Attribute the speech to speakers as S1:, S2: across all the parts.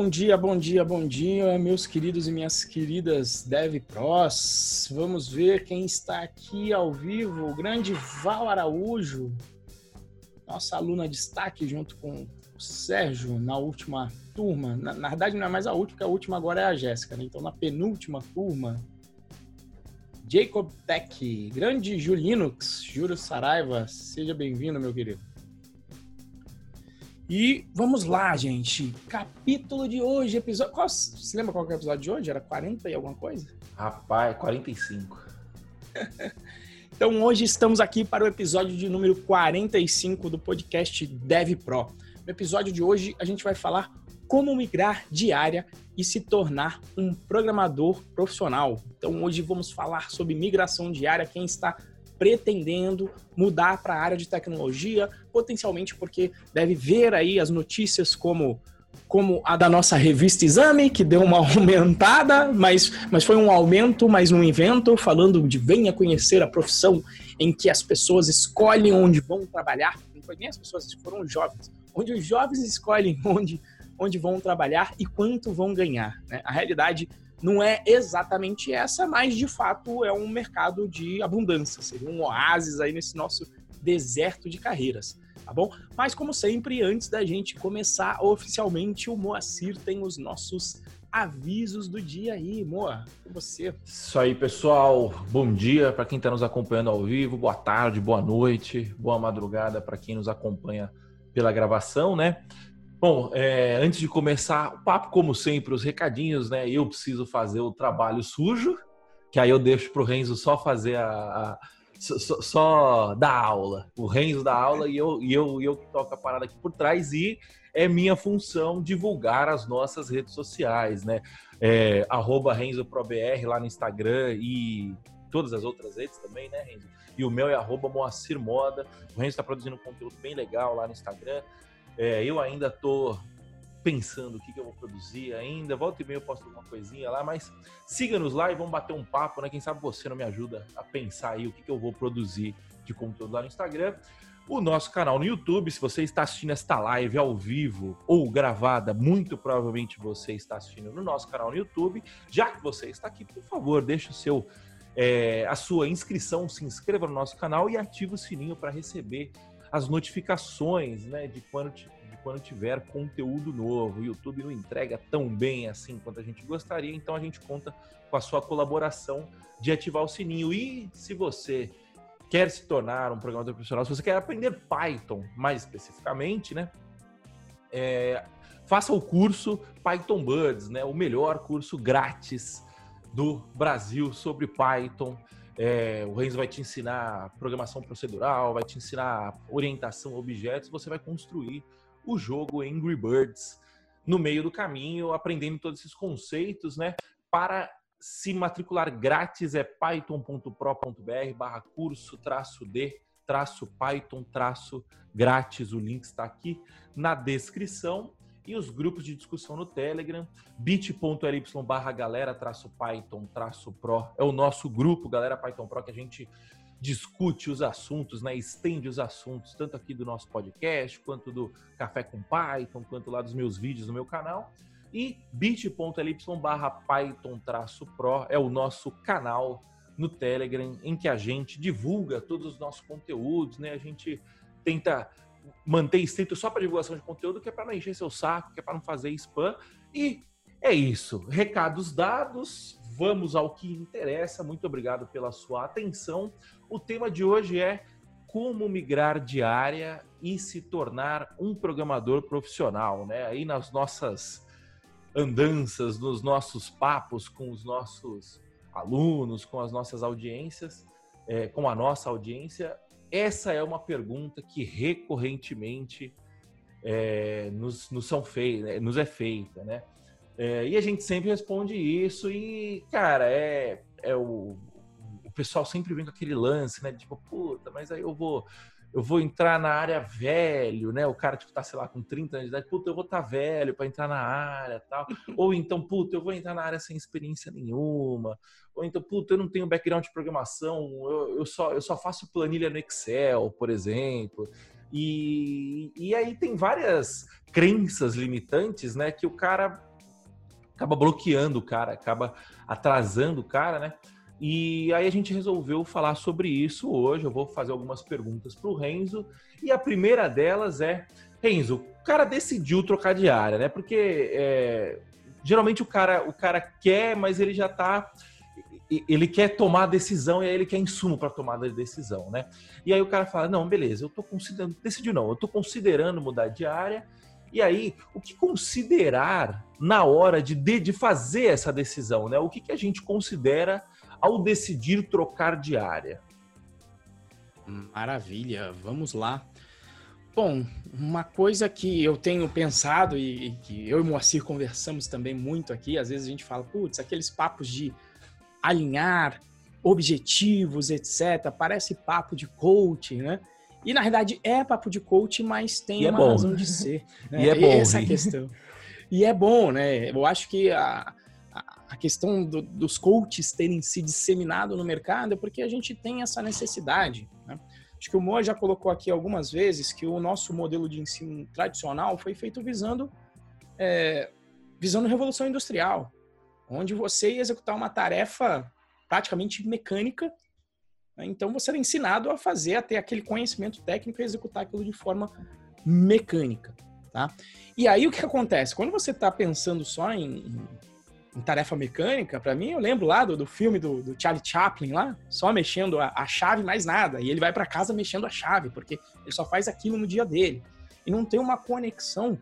S1: Bom dia, bom dia, bom dia, meus queridos e minhas queridas Dev Pros. Vamos ver quem está aqui ao vivo. O grande Val Araújo, nossa aluna destaque, junto com o Sérgio, na última turma. Na, na verdade, não é mais a última, porque a última agora é a Jéssica, né? Então, na penúltima turma, Jacob Tech, grande Julinux, Júlio Saraiva, seja bem-vindo, meu querido. E vamos lá, gente. Capítulo de hoje, episódio. Qual, você lembra qual é o episódio de hoje? Era 40 e alguma coisa?
S2: Rapaz, 45.
S1: então hoje estamos aqui para o episódio de número 45 do podcast Dev Pro. No episódio de hoje a gente vai falar como migrar de área e se tornar um programador profissional. Então hoje vamos falar sobre migração de área, quem está pretendendo mudar para a área de tecnologia, potencialmente porque deve ver aí as notícias como como a da nossa revista Exame, que deu uma aumentada, mas, mas foi um aumento, mas um invento, falando de venha conhecer a profissão em que as pessoas escolhem onde vão trabalhar. Não foi nem as pessoas, foram os jovens. Onde os jovens escolhem onde, onde vão trabalhar e quanto vão ganhar. Né? A realidade não é exatamente essa, mas de fato é um mercado de abundância, seria um oásis aí nesse nosso deserto de carreiras, tá bom? Mas como sempre, antes da gente começar oficialmente, o Moacir tem os nossos avisos do dia aí, Moa, com você.
S2: Isso aí, pessoal. Bom dia para quem está nos acompanhando ao vivo, boa tarde, boa noite, boa madrugada para quem nos acompanha pela gravação, né? Bom, é, antes de começar o papo, como sempre, os recadinhos, né? Eu preciso fazer o trabalho sujo, que aí eu deixo para o Renzo só fazer a, a só, só, dar aula. O Renzo dá aula e eu, e eu, e eu toco a parada aqui por trás e é minha função divulgar as nossas redes sociais, né? É, RenzoProBR lá no Instagram e todas as outras redes também, né, Renzo? E o meu é arroba Moacir Moda. O Renzo está produzindo um conteúdo bem legal lá no Instagram. É, eu ainda estou pensando o que, que, eu vou produzir ainda. Volta e meia eu posto alguma coisinha lá, mas siga-nos lá e vamos bater um papo, né? Quem sabe você não me ajuda a pensar aí o que, que eu vou produzir de conteúdo lá no Instagram. O nosso canal no YouTube, se você está assistindo esta live ao vivo ou gravada, muito provavelmente você está assistindo no nosso canal no YouTube. Já que você está aqui, por favor, deixe o seu é, a sua inscrição, se inscreva no nosso canal e ative o sininho para receber as notificações né, de, quando, de quando tiver conteúdo novo. O YouTube não entrega tão bem assim quanto a gente gostaria, então a gente conta com a sua colaboração de ativar o sininho. E se você quer se tornar um programador profissional, se você quer aprender Python mais especificamente, né? É, faça o curso Python Buds, né? O melhor curso grátis do Brasil sobre Python. É, o Renzo vai te ensinar programação procedural, vai te ensinar orientação a objetos, você vai construir o jogo Angry Birds no meio do caminho, aprendendo todos esses conceitos, né? Para se matricular grátis é python.pro.br barra curso traço D traço Python traço grátis. O link está aqui na descrição e os grupos de discussão no Telegram, bit.ly barra galera traço Python traço Pro, é o nosso grupo Galera Python Pro que a gente discute os assuntos, né, estende os assuntos, tanto aqui do nosso podcast, quanto do Café com Python, quanto lá dos meus vídeos no meu canal. E bit.ly barra Python traço Pro é o nosso canal no Telegram, em que a gente divulga todos os nossos conteúdos, né? A gente tenta manter estrito só para divulgação de conteúdo, que é para não encher seu saco, que é para não fazer spam. E é isso. Recados dados, vamos ao que interessa. Muito obrigado pela sua atenção. O tema de hoje é como migrar de área e se tornar um programador profissional, né? Aí nas nossas andanças, nos nossos papos com os nossos alunos, com as nossas audiências, é, com a nossa audiência, essa é uma pergunta que recorrentemente é, nos, nos, são fei né, nos é feita, né? É, e a gente sempre responde isso e, cara, é, é o, o pessoal sempre vem com aquele lance, né? Tipo, puta, mas aí eu vou eu vou entrar na área velho, né? O cara, tipo, tá, sei lá, com 30 anos de idade, puta, eu vou estar tá velho para entrar na área tal. Ou então, puta, eu vou entrar na área sem experiência nenhuma. Ou então, puta, eu não tenho background de programação, eu, eu, só, eu só faço planilha no Excel, por exemplo. E, e aí tem várias crenças limitantes, né? Que o cara acaba bloqueando o cara, acaba atrasando o cara, né? E aí a gente resolveu falar sobre isso hoje. Eu vou fazer algumas perguntas para o Renzo. E a primeira delas é, Renzo, o cara decidiu trocar de área, né? Porque é, geralmente o cara, o cara quer, mas ele já está ele quer tomar a decisão e aí ele quer insumo para tomar a decisão, né? E aí o cara fala: "Não, beleza, eu tô considerando, decidiu não, eu tô considerando mudar de área". E aí, o que considerar na hora de, de, de fazer essa decisão, né? O que, que a gente considera ao decidir trocar de área?
S1: Maravilha, vamos lá. Bom, uma coisa que eu tenho pensado e, e que eu e Moacir conversamos também muito aqui, às vezes a gente fala, putz, aqueles papos de alinhar objetivos, etc. Parece papo de coaching, né? E na verdade é papo de coaching, mas tem é uma bom. razão de ser.
S2: Né? E é bom.
S1: Essa é questão. E é bom, né? Eu acho que a, a questão do, dos coaches terem se disseminado no mercado é porque a gente tem essa necessidade. Né? Acho que o Moa já colocou aqui algumas vezes que o nosso modelo de ensino tradicional foi feito visando é, visando revolução industrial onde você ia executar uma tarefa praticamente mecânica. Né? Então você era ensinado a fazer, a ter aquele conhecimento técnico e executar aquilo de forma mecânica. Tá? E aí o que acontece? Quando você está pensando só em, em, tarefa mecânica, para mim eu lembro lá do, do filme do, do, Charlie Chaplin lá, só mexendo a, a chave mais nada. E ele vai para casa mexendo a chave, porque ele só faz aquilo no dia dele. E não tem uma conexão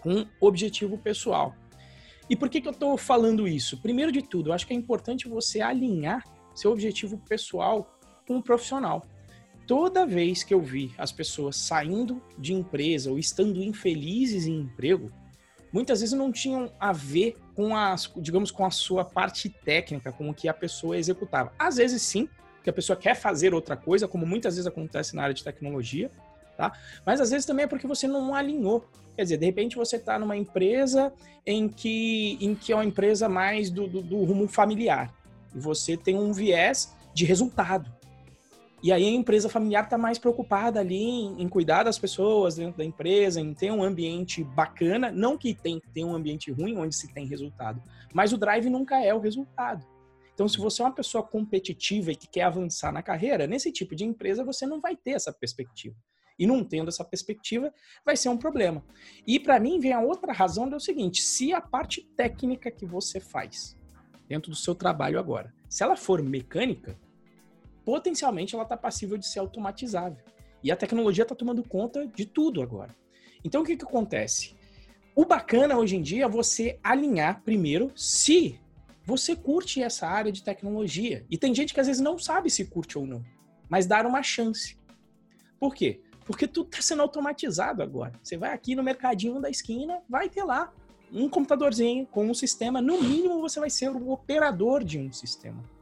S1: com objetivo pessoal. E por que, que eu estou falando isso? Primeiro de tudo, eu acho que é importante você alinhar seu objetivo pessoal com o profissional. Toda vez que eu vi as pessoas saindo de empresa ou estando infelizes em emprego, muitas vezes não tinham a ver com a, digamos, com a sua parte técnica, com o que a pessoa executava. Às vezes sim, que a pessoa quer fazer outra coisa, como muitas vezes acontece na área de tecnologia, tá? Mas às vezes também é porque você não alinhou. Quer dizer, de repente você está numa empresa em que, em que é uma empresa mais do, do, do rumo familiar. E você tem um viés de resultado. E aí a empresa familiar está mais preocupada ali em, em, cuidar das pessoas dentro da empresa, em ter um ambiente bacana, não que tem que ter um ambiente ruim onde se tem resultado, mas o drive nunca é o resultado. Então, se você é uma pessoa competitiva e que quer avançar na carreira, nesse tipo de empresa você não vai ter essa perspectiva. E não tendo essa perspectiva, vai ser um problema. E para mim vem a outra razão é o seguinte: se a parte técnica que você faz dentro do seu trabalho agora, se ela for mecânica, potencialmente ela está passível de ser automatizável. E a tecnologia está tomando conta de tudo agora. Então o que, que acontece? O bacana hoje em dia é você alinhar primeiro se você curte essa área de tecnologia. E tem gente que às vezes não sabe se curte ou não, mas dar uma chance. Por quê? Porque tudo está sendo automatizado agora. Você vai aqui no mercadinho da esquina, vai ter lá um computadorzinho com um sistema. No mínimo, você vai ser o operador de um sistema.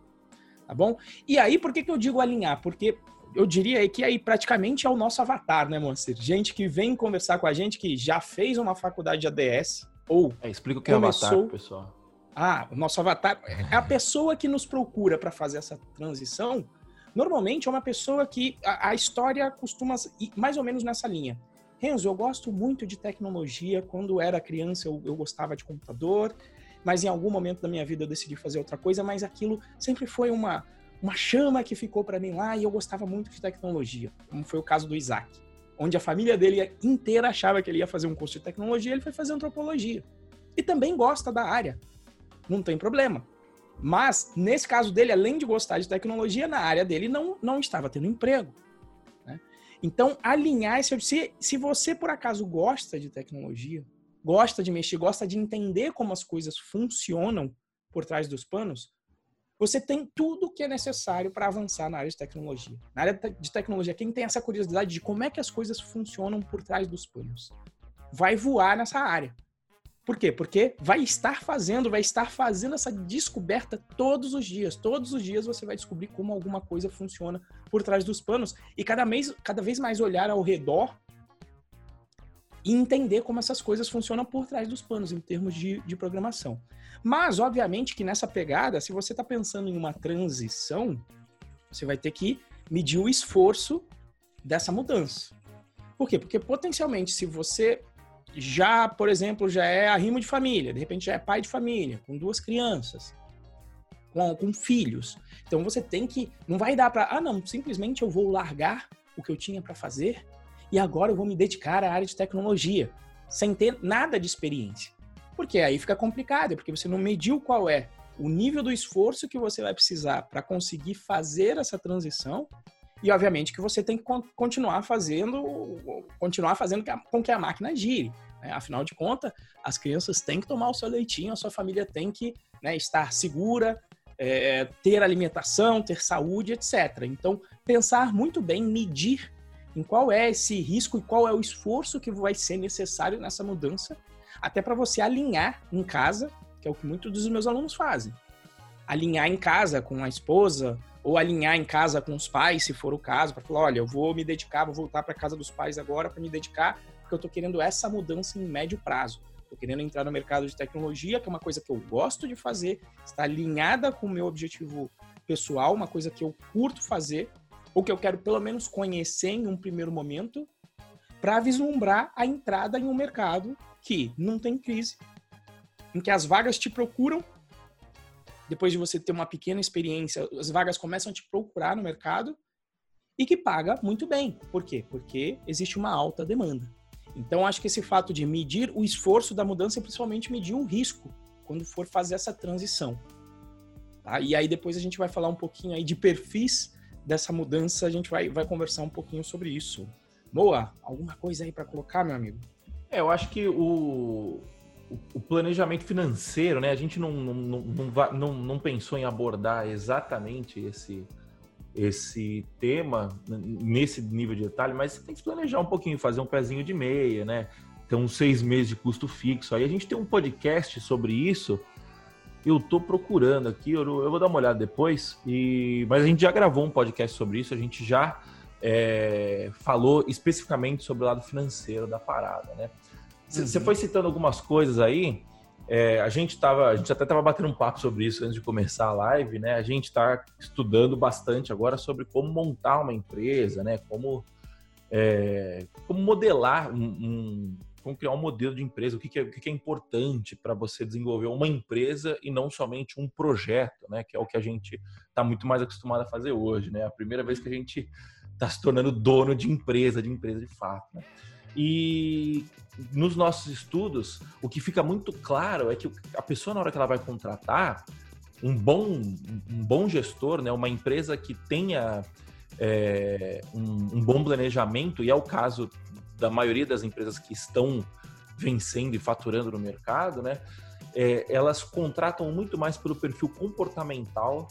S1: Tá bom? E aí, por que, que eu digo alinhar? Porque eu diria que aí praticamente é o nosso avatar, né, Moacir? Gente que vem conversar com a gente, que já fez uma faculdade de ADS, ou.
S2: É, explica o que começou... é avatar, pessoal.
S1: Ah, o nosso avatar é a pessoa que nos procura para fazer essa transição Normalmente é uma pessoa que a, a história costuma ir mais ou menos nessa linha. Renzo, eu gosto muito de tecnologia. Quando era criança, eu, eu, gostava de computador, mas em algum momento da minha vida eu decidi fazer outra coisa. Mas aquilo sempre foi uma, uma chama que ficou para mim lá e eu gostava muito de tecnologia, como foi o caso do Isaac, onde a família dele inteira achava que ele ia fazer um curso de tecnologia, ele foi fazer antropologia. E também gosta da área. Não tem problema. Mas, nesse caso dele, além de gostar de tecnologia, na área dele não, não estava tendo emprego. Né? Então, alinhar esse. Se, se você, por acaso, gosta de tecnologia, gosta de mexer, gosta de entender como as coisas funcionam por trás dos panos, você tem tudo o que é necessário para avançar na área de tecnologia. Na área de tecnologia, quem tem essa curiosidade de como é que as coisas funcionam por trás dos panos, vai voar nessa área. Por quê? Porque vai estar fazendo, vai estar fazendo essa descoberta todos os dias. Todos os dias você vai descobrir como alguma coisa funciona por trás dos panos e cada vez, cada vez mais olhar ao redor e entender como essas coisas funcionam por trás dos panos em termos de, de programação. Mas, obviamente, que nessa pegada, se você está pensando em uma transição, você vai ter que medir o esforço dessa mudança. Por quê? Porque potencialmente, se você já, por exemplo, já é arrimo de família, de repente já é pai de família, com duas crianças, com, com filhos. Então você tem que. Não vai dar para. Ah, não, simplesmente eu vou largar o que eu tinha para fazer e agora eu vou me dedicar à área de tecnologia, sem ter nada de experiência. Porque aí fica complicado, porque você não mediu qual é o nível do esforço que você vai precisar para conseguir fazer essa transição e obviamente que você tem que continuar fazendo continuar fazendo com que a máquina gire né? afinal de contas as crianças têm que tomar o seu leitinho a sua família tem que né, estar segura é, ter alimentação ter saúde etc então pensar muito bem medir em qual é esse risco e qual é o esforço que vai ser necessário nessa mudança até para você alinhar em casa que é o que muitos dos meus alunos fazem. Alinhar em casa com a esposa, ou alinhar em casa com os pais, se for o caso, para falar: olha, eu vou me dedicar, vou voltar para casa dos pais agora para me dedicar, porque eu estou querendo essa mudança em médio prazo. Estou querendo entrar no mercado de tecnologia, que é uma coisa que eu gosto de fazer, está alinhada com o meu objetivo pessoal, uma coisa que eu curto fazer, ou que eu quero pelo menos conhecer em um primeiro momento, para vislumbrar a entrada em um mercado que não tem crise, em que as vagas te procuram. Depois de você ter uma pequena experiência, as vagas começam a te procurar no mercado e que paga muito bem. Por quê? Porque existe uma alta demanda. Então, acho que esse fato de medir o esforço da mudança e principalmente medir o risco quando for fazer essa transição. Tá? E aí depois a gente vai falar um pouquinho aí de perfis dessa mudança, a gente vai, vai conversar um pouquinho sobre isso. Moa, alguma coisa aí para colocar, meu amigo?
S2: É, eu acho que o, o planejamento financeiro, né? A gente não, não, não, não, não pensou em abordar exatamente esse, esse tema nesse nível de detalhe, mas você tem que planejar um pouquinho, fazer um pezinho de meia, né? Tem uns seis meses de custo fixo. Aí a gente tem um podcast sobre isso. Eu tô procurando aqui, eu, eu vou dar uma olhada depois. E mas a gente já gravou um podcast sobre isso. A gente já é, falou especificamente sobre o lado financeiro da parada, né? Você uhum. foi citando algumas coisas aí. É, a gente tava, a gente até estava batendo um papo sobre isso antes de começar a live, né? A gente está estudando bastante agora sobre como montar uma empresa, né? Como, é, como modelar um, um, como criar um modelo de empresa, o que, que, é, o que, que é importante para você desenvolver uma empresa e não somente um projeto, né? Que é o que a gente está muito mais acostumado a fazer hoje, né? A primeira vez que a gente está se tornando dono de empresa, de empresa de fato. Né? E nos nossos estudos, o que fica muito claro é que a pessoa, na hora que ela vai contratar, um bom, um bom gestor, né, uma empresa que tenha é, um, um, bom planejamento, e é o caso da maioria das empresas que estão vencendo e faturando no mercado, né, é, elas contratam muito mais pelo perfil comportamental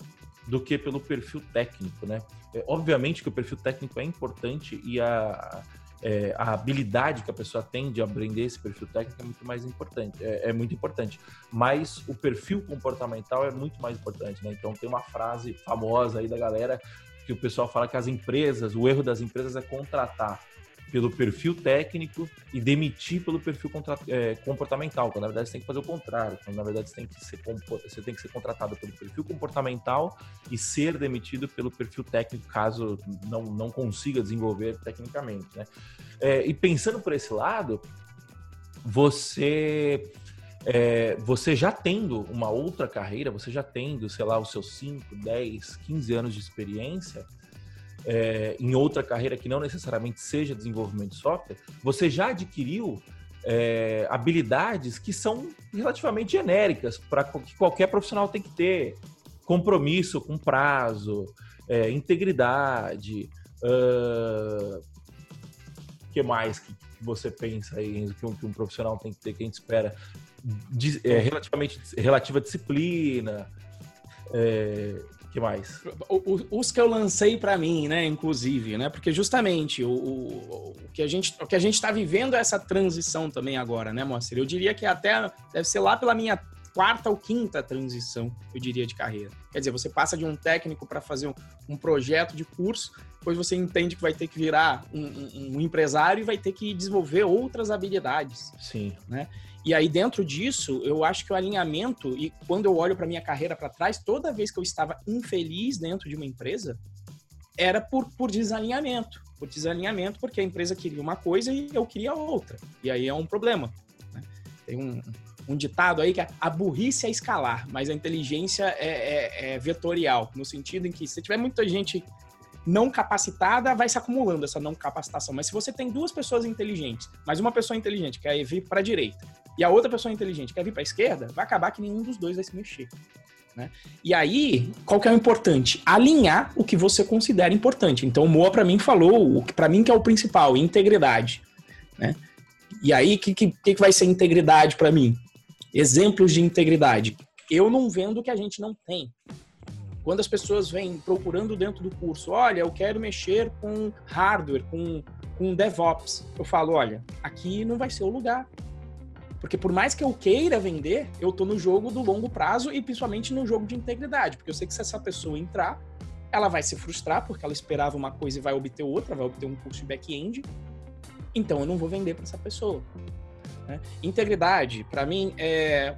S2: do que pelo perfil técnico. Né? É, obviamente que o perfil técnico é importante e a é, a habilidade que a pessoa tem de aprender esse perfil técnico é muito mais importante, é, é, muito importante. Mas o perfil comportamental é muito mais importante, né? Então tem uma frase famosa aí da galera que o pessoal fala que as empresas, o erro das empresas é contratar pelo perfil técnico e demitir pelo perfil é, comportamental, quando na verdade você tem que fazer o contrário, quando na verdade você tem, que ser, você tem que ser contratado pelo perfil comportamental e ser demitido pelo perfil técnico, caso não, não consiga desenvolver tecnicamente. Né? É, e pensando por esse lado, você. É, você já tendo uma outra carreira, você já tendo, sei lá, os seus 5, 10, 15 anos de experiência, é, em outra carreira que não necessariamente seja desenvolvimento de software, você já adquiriu é, habilidades que são relativamente genéricas para que qualquer profissional tem que ter. Compromisso com prazo, é, integridade, uh, que mais que você pensa aí que um, que um, profissional tem que ter, que a gente espera? De, é, relativamente, relativa disciplina, é, que mais?
S1: Os que eu lancei para mim, né, inclusive, né? Porque justamente o, o, o que a gente o que a gente está vivendo é essa transição também agora, né, Moacir? Eu diria que até deve ser lá pela minha quarta ou quinta transição, eu diria, de carreira. Quer dizer, você passa de um técnico para fazer um, um, projeto de curso, depois você entende que vai ter que virar um, um, um empresário e vai ter que desenvolver outras habilidades.
S2: Sim.
S1: Né? E aí, dentro disso, eu acho que o alinhamento, e quando eu olho para minha carreira para trás, toda vez que eu estava infeliz dentro de uma empresa, era por, por desalinhamento. por desalinhamento, porque a empresa queria uma coisa e eu queria outra. E aí é um problema. Né? Tem um, um ditado aí que é a burrice é escalar, mas a inteligência é, é, é vetorial, no sentido em que se tiver muita gente não capacitada, vai se acumulando essa não capacitação. Mas se você tem duas pessoas inteligentes, mas uma pessoa inteligente quer vir para a direita e a outra pessoa inteligente quer vir para a esquerda, vai acabar que nenhum dos dois vai se mexer. Né? E aí, qual que é o importante? Alinhar o que você considera importante. Então, o Moa, para mim, falou o que para mim que é o principal, integridade. Né? E aí, o que, que, que vai ser integridade para mim? Exemplos de integridade. Eu não vendo o que a gente não tem. Quando as pessoas vêm procurando dentro do curso, olha, eu quero mexer com hardware, com, com DevOps, eu falo, olha, aqui não vai ser o lugar. Porque por mais que eu queira vender, eu tô no jogo do longo prazo e principalmente no jogo de integridade. Porque eu sei que se essa pessoa entrar, ela vai se frustrar porque ela esperava uma coisa e vai obter outra, vai obter um curso de back-end. Então eu não vou vender para essa pessoa. Né? Integridade, para mim, é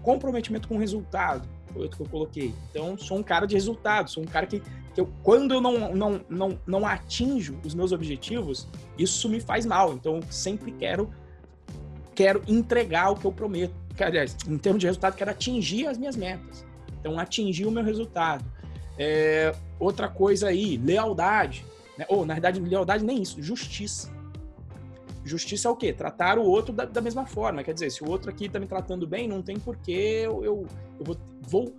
S1: comprometimento com o resultado foi outro que eu coloquei. Então, sou um cara de resultado, sou um cara que, que eu, quando eu não, não, não, não atinjo os meus objetivos, isso me faz mal. Então, sempre quero quero entregar o que eu prometo. Aliás, em termos de resultado, quero atingir as minhas metas. Então, atingir o meu resultado. É, outra coisa aí, lealdade. Né? Ou, na verdade, lealdade nem isso, justiça. Justiça é o quê? Tratar o outro da, da, mesma forma. Quer dizer, se o outro aqui está me tratando bem, não tem porquê eu, eu, eu vou, vou,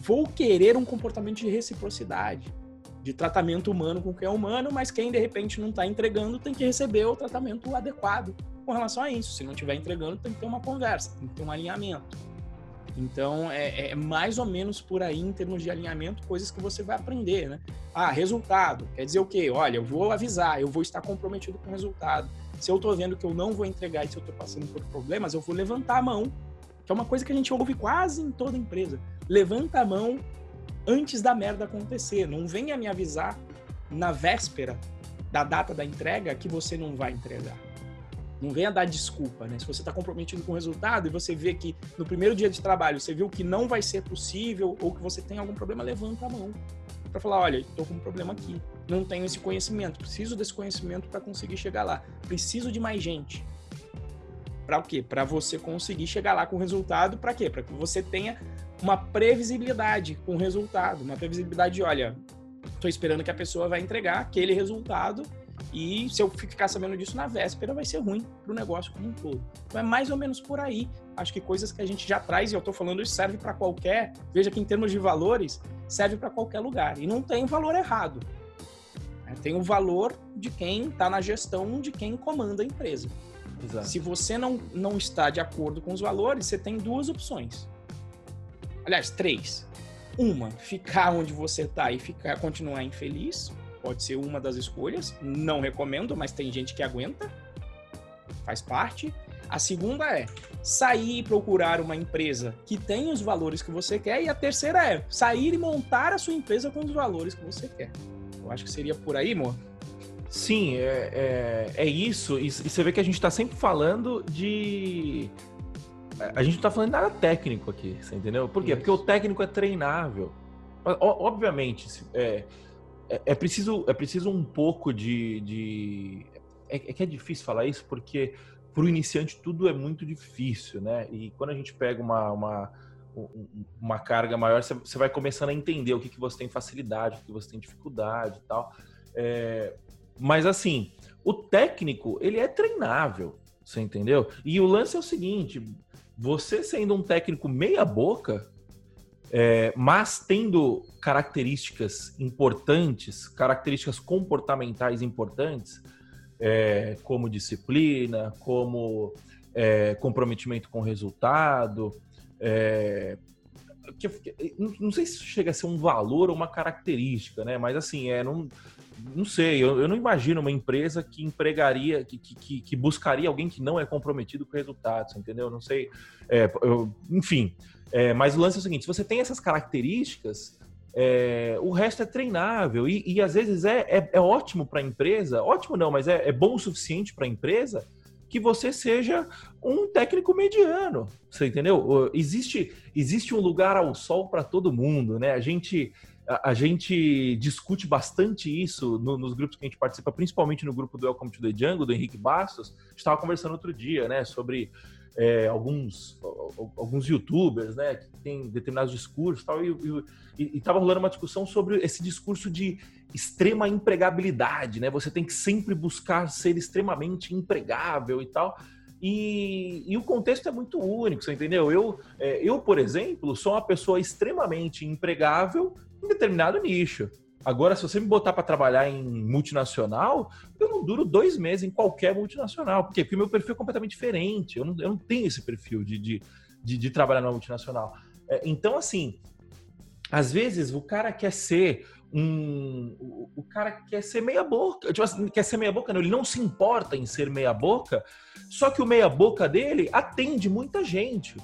S1: vou querer um comportamento de reciprocidade, de tratamento humano com quem é humano, mas quem de repente não está entregando tem que receber o tratamento adequado com relação a isso. Se não estiver entregando, tem que ter uma conversa, tem que ter um alinhamento. Então, é, é, mais ou menos por aí, em termos de alinhamento, coisas que você vai aprender, né? Ah, resultado. Quer dizer o quê? Olha, eu vou avisar, eu vou estar comprometido com o resultado. Se eu estou vendo que eu não vou entregar e se eu estou passando por problemas, eu vou levantar a mão, que é uma coisa que a gente ouve quase em toda empresa. Levanta a mão antes da merda acontecer. Não venha me avisar na véspera da data da entrega que você não vai entregar. Não venha dar desculpa, né? Se você está comprometido com o resultado e você vê que no primeiro dia de trabalho você viu que não vai ser possível ou que você tem algum problema, levanta a mão para falar, olha, estou com um problema aqui, não tenho esse conhecimento, preciso desse conhecimento para conseguir chegar lá, preciso de mais gente. Para o quê? Para você conseguir chegar lá com o resultado, para quê? Para que você tenha uma previsibilidade com o resultado, uma previsibilidade de, olha, estou esperando que a pessoa vai entregar aquele resultado e se eu ficar sabendo disso na véspera, vai ser ruim para o negócio como um todo. Então é mais ou menos por aí. Acho que coisas que a gente já traz, e eu estou falando isso, serve para qualquer. Veja que em termos de valores, serve para qualquer lugar. E não tem valor errado. É, tem o valor de quem está na gestão, de quem comanda a empresa. Exato. Se você não, não está de acordo com os valores, você tem duas opções. Aliás, três. Uma, ficar onde você está e ficar, continuar infeliz Pode ser uma das escolhas. Não recomendo, mas tem gente que aguenta. Faz parte. A segunda é sair e procurar uma empresa que tem os valores que você quer. E a terceira é sair e montar a sua empresa com os valores que você quer. Eu acho que seria por aí, amor.
S2: Sim, é, é, é isso. E, você vê que a gente está sempre falando de. A gente não está falando nada técnico aqui, você entendeu? Por quê? Isso. Porque o técnico é treinável. Obviamente, é, é, é, preciso, é preciso um pouco de. de... É, é, que é difícil falar isso porque para o iniciante tudo é muito difícil, né? E quando a gente pega uma, uma, uma carga maior, você vai começando a entender o que, que você tem facilidade, o que você tem dificuldade e tal. É, mas assim, o técnico, ele é treinável, você entendeu? E o lance é o seguinte, você sendo um técnico meia boca, é, mas tendo características importantes, características comportamentais importantes, é, como disciplina, como é, comprometimento com resultado, é, que, não sei se chega a ser um valor ou uma característica, né? Mas assim, é, não, não sei, eu, eu não imagino uma empresa que empregaria, que, que, que buscaria alguém que não é comprometido com resultados, entendeu? Não sei, é, eu, enfim. É, mas o lance é o seguinte: se você tem essas características, é, o resto é treinável e, e às vezes é, é, é ótimo para a empresa, ótimo não, mas é, é bom o suficiente para a empresa que você seja um técnico mediano, você entendeu? Existe, existe um lugar ao sol para todo mundo, né? A gente a, gente discute bastante isso no, nos grupos que a gente participa, principalmente no grupo do Welcome to the Jungle, do Henrique Bastos. Estava conversando outro dia, né, sobre é, alguns, alguns youtubers, né, que tem determinados discursos tal, e estava rolando uma discussão sobre esse discurso de extrema empregabilidade, né? Você tem que sempre buscar ser extremamente empregável e tal. E, e, o contexto é muito único, você entendeu? Eu, é, eu, por exemplo, sou uma pessoa extremamente empregável em determinado nicho. Agora, se você me botar para trabalhar em multinacional, eu não duro dois meses em qualquer multinacional. Por quê? Porque meu perfil é completamente diferente. Eu não, eu não tenho esse perfil de, de, de, de trabalhar numa multinacional. É, então, assim, às vezes o cara quer ser um. O, o cara quer ser meia boca. Tipo assim, quer ser meia boca, não. Ele não se importa em ser meia boca, só que o meia boca dele atende muita gente.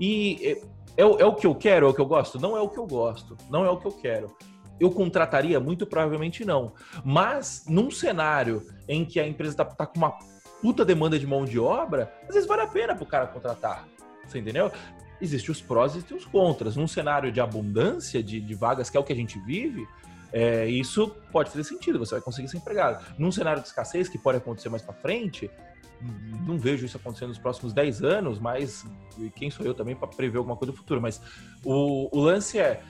S2: E é, é, é o que eu quero, é o que eu gosto? Não é o que eu gosto, não é o que eu quero. Eu contrataria? Muito provavelmente não. Mas num cenário em que a empresa está tá com uma puta demanda de mão de obra, às vezes vale a pena pro cara contratar. Você entendeu? Existem os prós e os contras. Num cenário de abundância de, de vagas, que é o que a gente vive, é, isso pode fazer sentido, você vai conseguir ser empregado. Num cenário de escassez, que pode acontecer mais para frente, não vejo isso acontecendo nos próximos 10 anos, mas quem sou eu também para prever alguma coisa do futuro? Mas o, o lance é,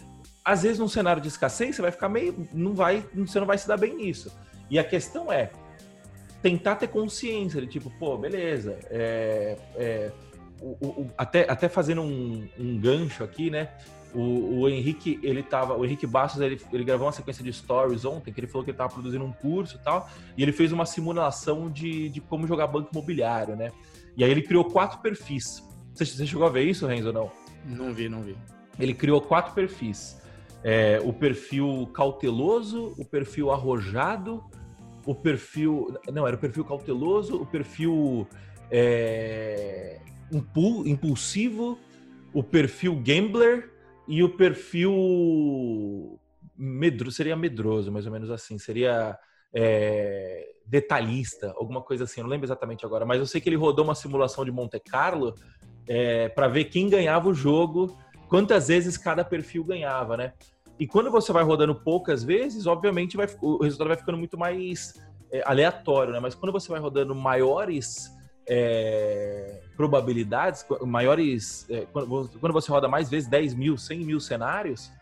S2: às vezes num cenário de escassez, você vai ficar meio, não vai, você não vai se dar bem nisso. E a questão é tentar ter consciência de tipo, pô, beleza, é, é o, o, até, até fazendo um, um gancho aqui, né? O, o, Henrique, ele tava. O Henrique Bastos, ele, ele gravou uma sequência de stories ontem, que ele falou que ele tava produzindo um curso e tal, e ele fez uma simulação de, de como jogar banco imobiliário, né? E aí ele criou quatro perfis. Você, você chegou a ver isso, Renzo, ou não?
S1: Não vi, não vi.
S2: Ele criou quatro perfis. É, o perfil cauteloso, o perfil arrojado, o perfil. Não, era o perfil cauteloso, o perfil é, impulsivo, o perfil gambler e o perfil medro, seria medroso, mais ou menos assim, seria é, detalhista, alguma coisa assim, não lembro exatamente agora, mas eu sei que ele rodou uma simulação de Monte Carlo é, para ver quem ganhava o jogo, quantas vezes cada perfil ganhava, né? E quando você vai rodando poucas vezes, obviamente vai, o resultado vai ficando muito mais é, aleatório, né? Mas quando você vai rodando maiores é, probabilidades, maiores. É, quando você roda mais vezes 10 mil, 100 mil cenários,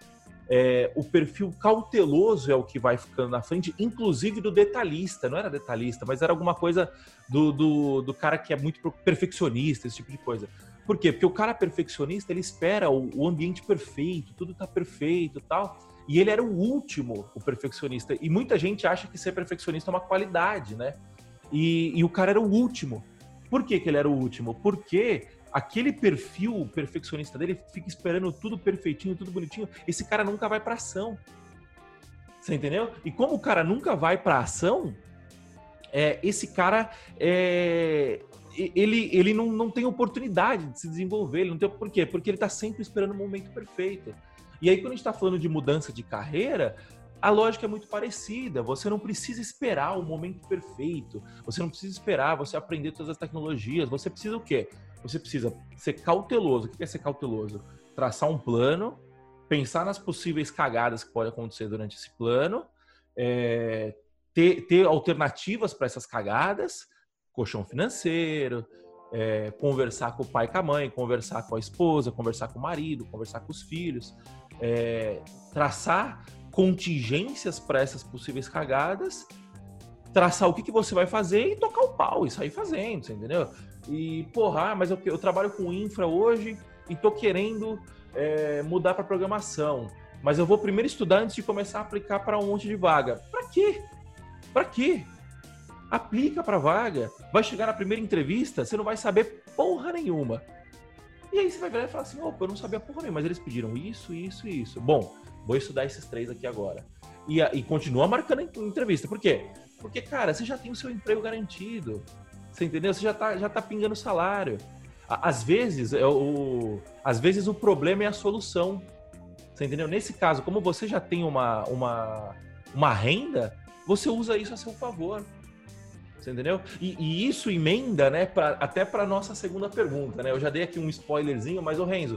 S2: é, o perfil cauteloso é o que vai ficando na frente, inclusive do detalhista. Não era detalhista, mas era alguma coisa do, do, do cara que é muito perfeccionista, esse tipo de coisa. Por quê? Porque o cara perfeccionista, ele espera o, o ambiente perfeito, tudo tá perfeito tal. E ele era o último, o perfeccionista. E muita gente acha que ser perfeccionista é uma qualidade, né? E, e o cara era o último. Por que, que ele era o último? Porque aquele perfil perfeccionista dele fica esperando tudo perfeitinho, tudo bonitinho. Esse cara nunca vai para ação. Você entendeu? E como o cara nunca vai para ação, é, esse cara é, ele, ele não, não tem oportunidade de se desenvolver. Ele não tem, por quê? Porque ele está sempre esperando o momento perfeito. E aí, quando a gente está falando de mudança de carreira, a lógica é muito parecida. Você não precisa esperar o momento perfeito. Você não precisa esperar você aprender todas as tecnologias. Você precisa o quê? Você precisa ser cauteloso. O que é ser cauteloso? Traçar um plano, pensar nas possíveis cagadas que podem acontecer durante esse plano, é, ter, ter alternativas para essas cagadas, colchão financeiro, é, conversar com o pai e com a mãe, conversar com a esposa, conversar com o marido, conversar com os filhos, é, traçar contingências para essas possíveis cagadas, traçar o que, que você vai fazer e tocar o pau e sair fazendo, entendeu? E, porra, ah, mas eu, eu trabalho com infra hoje e tô querendo é, mudar para programação. Mas eu vou primeiro estudar antes de começar a aplicar para um monte de vaga. Para quê? Para quê? Aplica para vaga. Vai chegar na primeira entrevista, você não vai saber porra nenhuma. E aí você vai virar e falar assim: opa, eu não sabia porra nenhuma, mas eles pediram isso, isso e isso. Bom, Vou estudar esses três aqui agora. E, e continua marcando entrevista. Por quê? Porque, cara, você já tem o seu emprego garantido. Você entendeu? Você já tá, já tá pingando salário. Às vezes, é o, às vezes o problema é a solução. Você entendeu? Nesse caso, como você já tem uma, uma, uma renda, você usa isso a seu favor. Você entendeu? E, e isso emenda, né, pra, até para nossa segunda pergunta, né? Eu já dei aqui um spoilerzinho, mas, ô Renzo,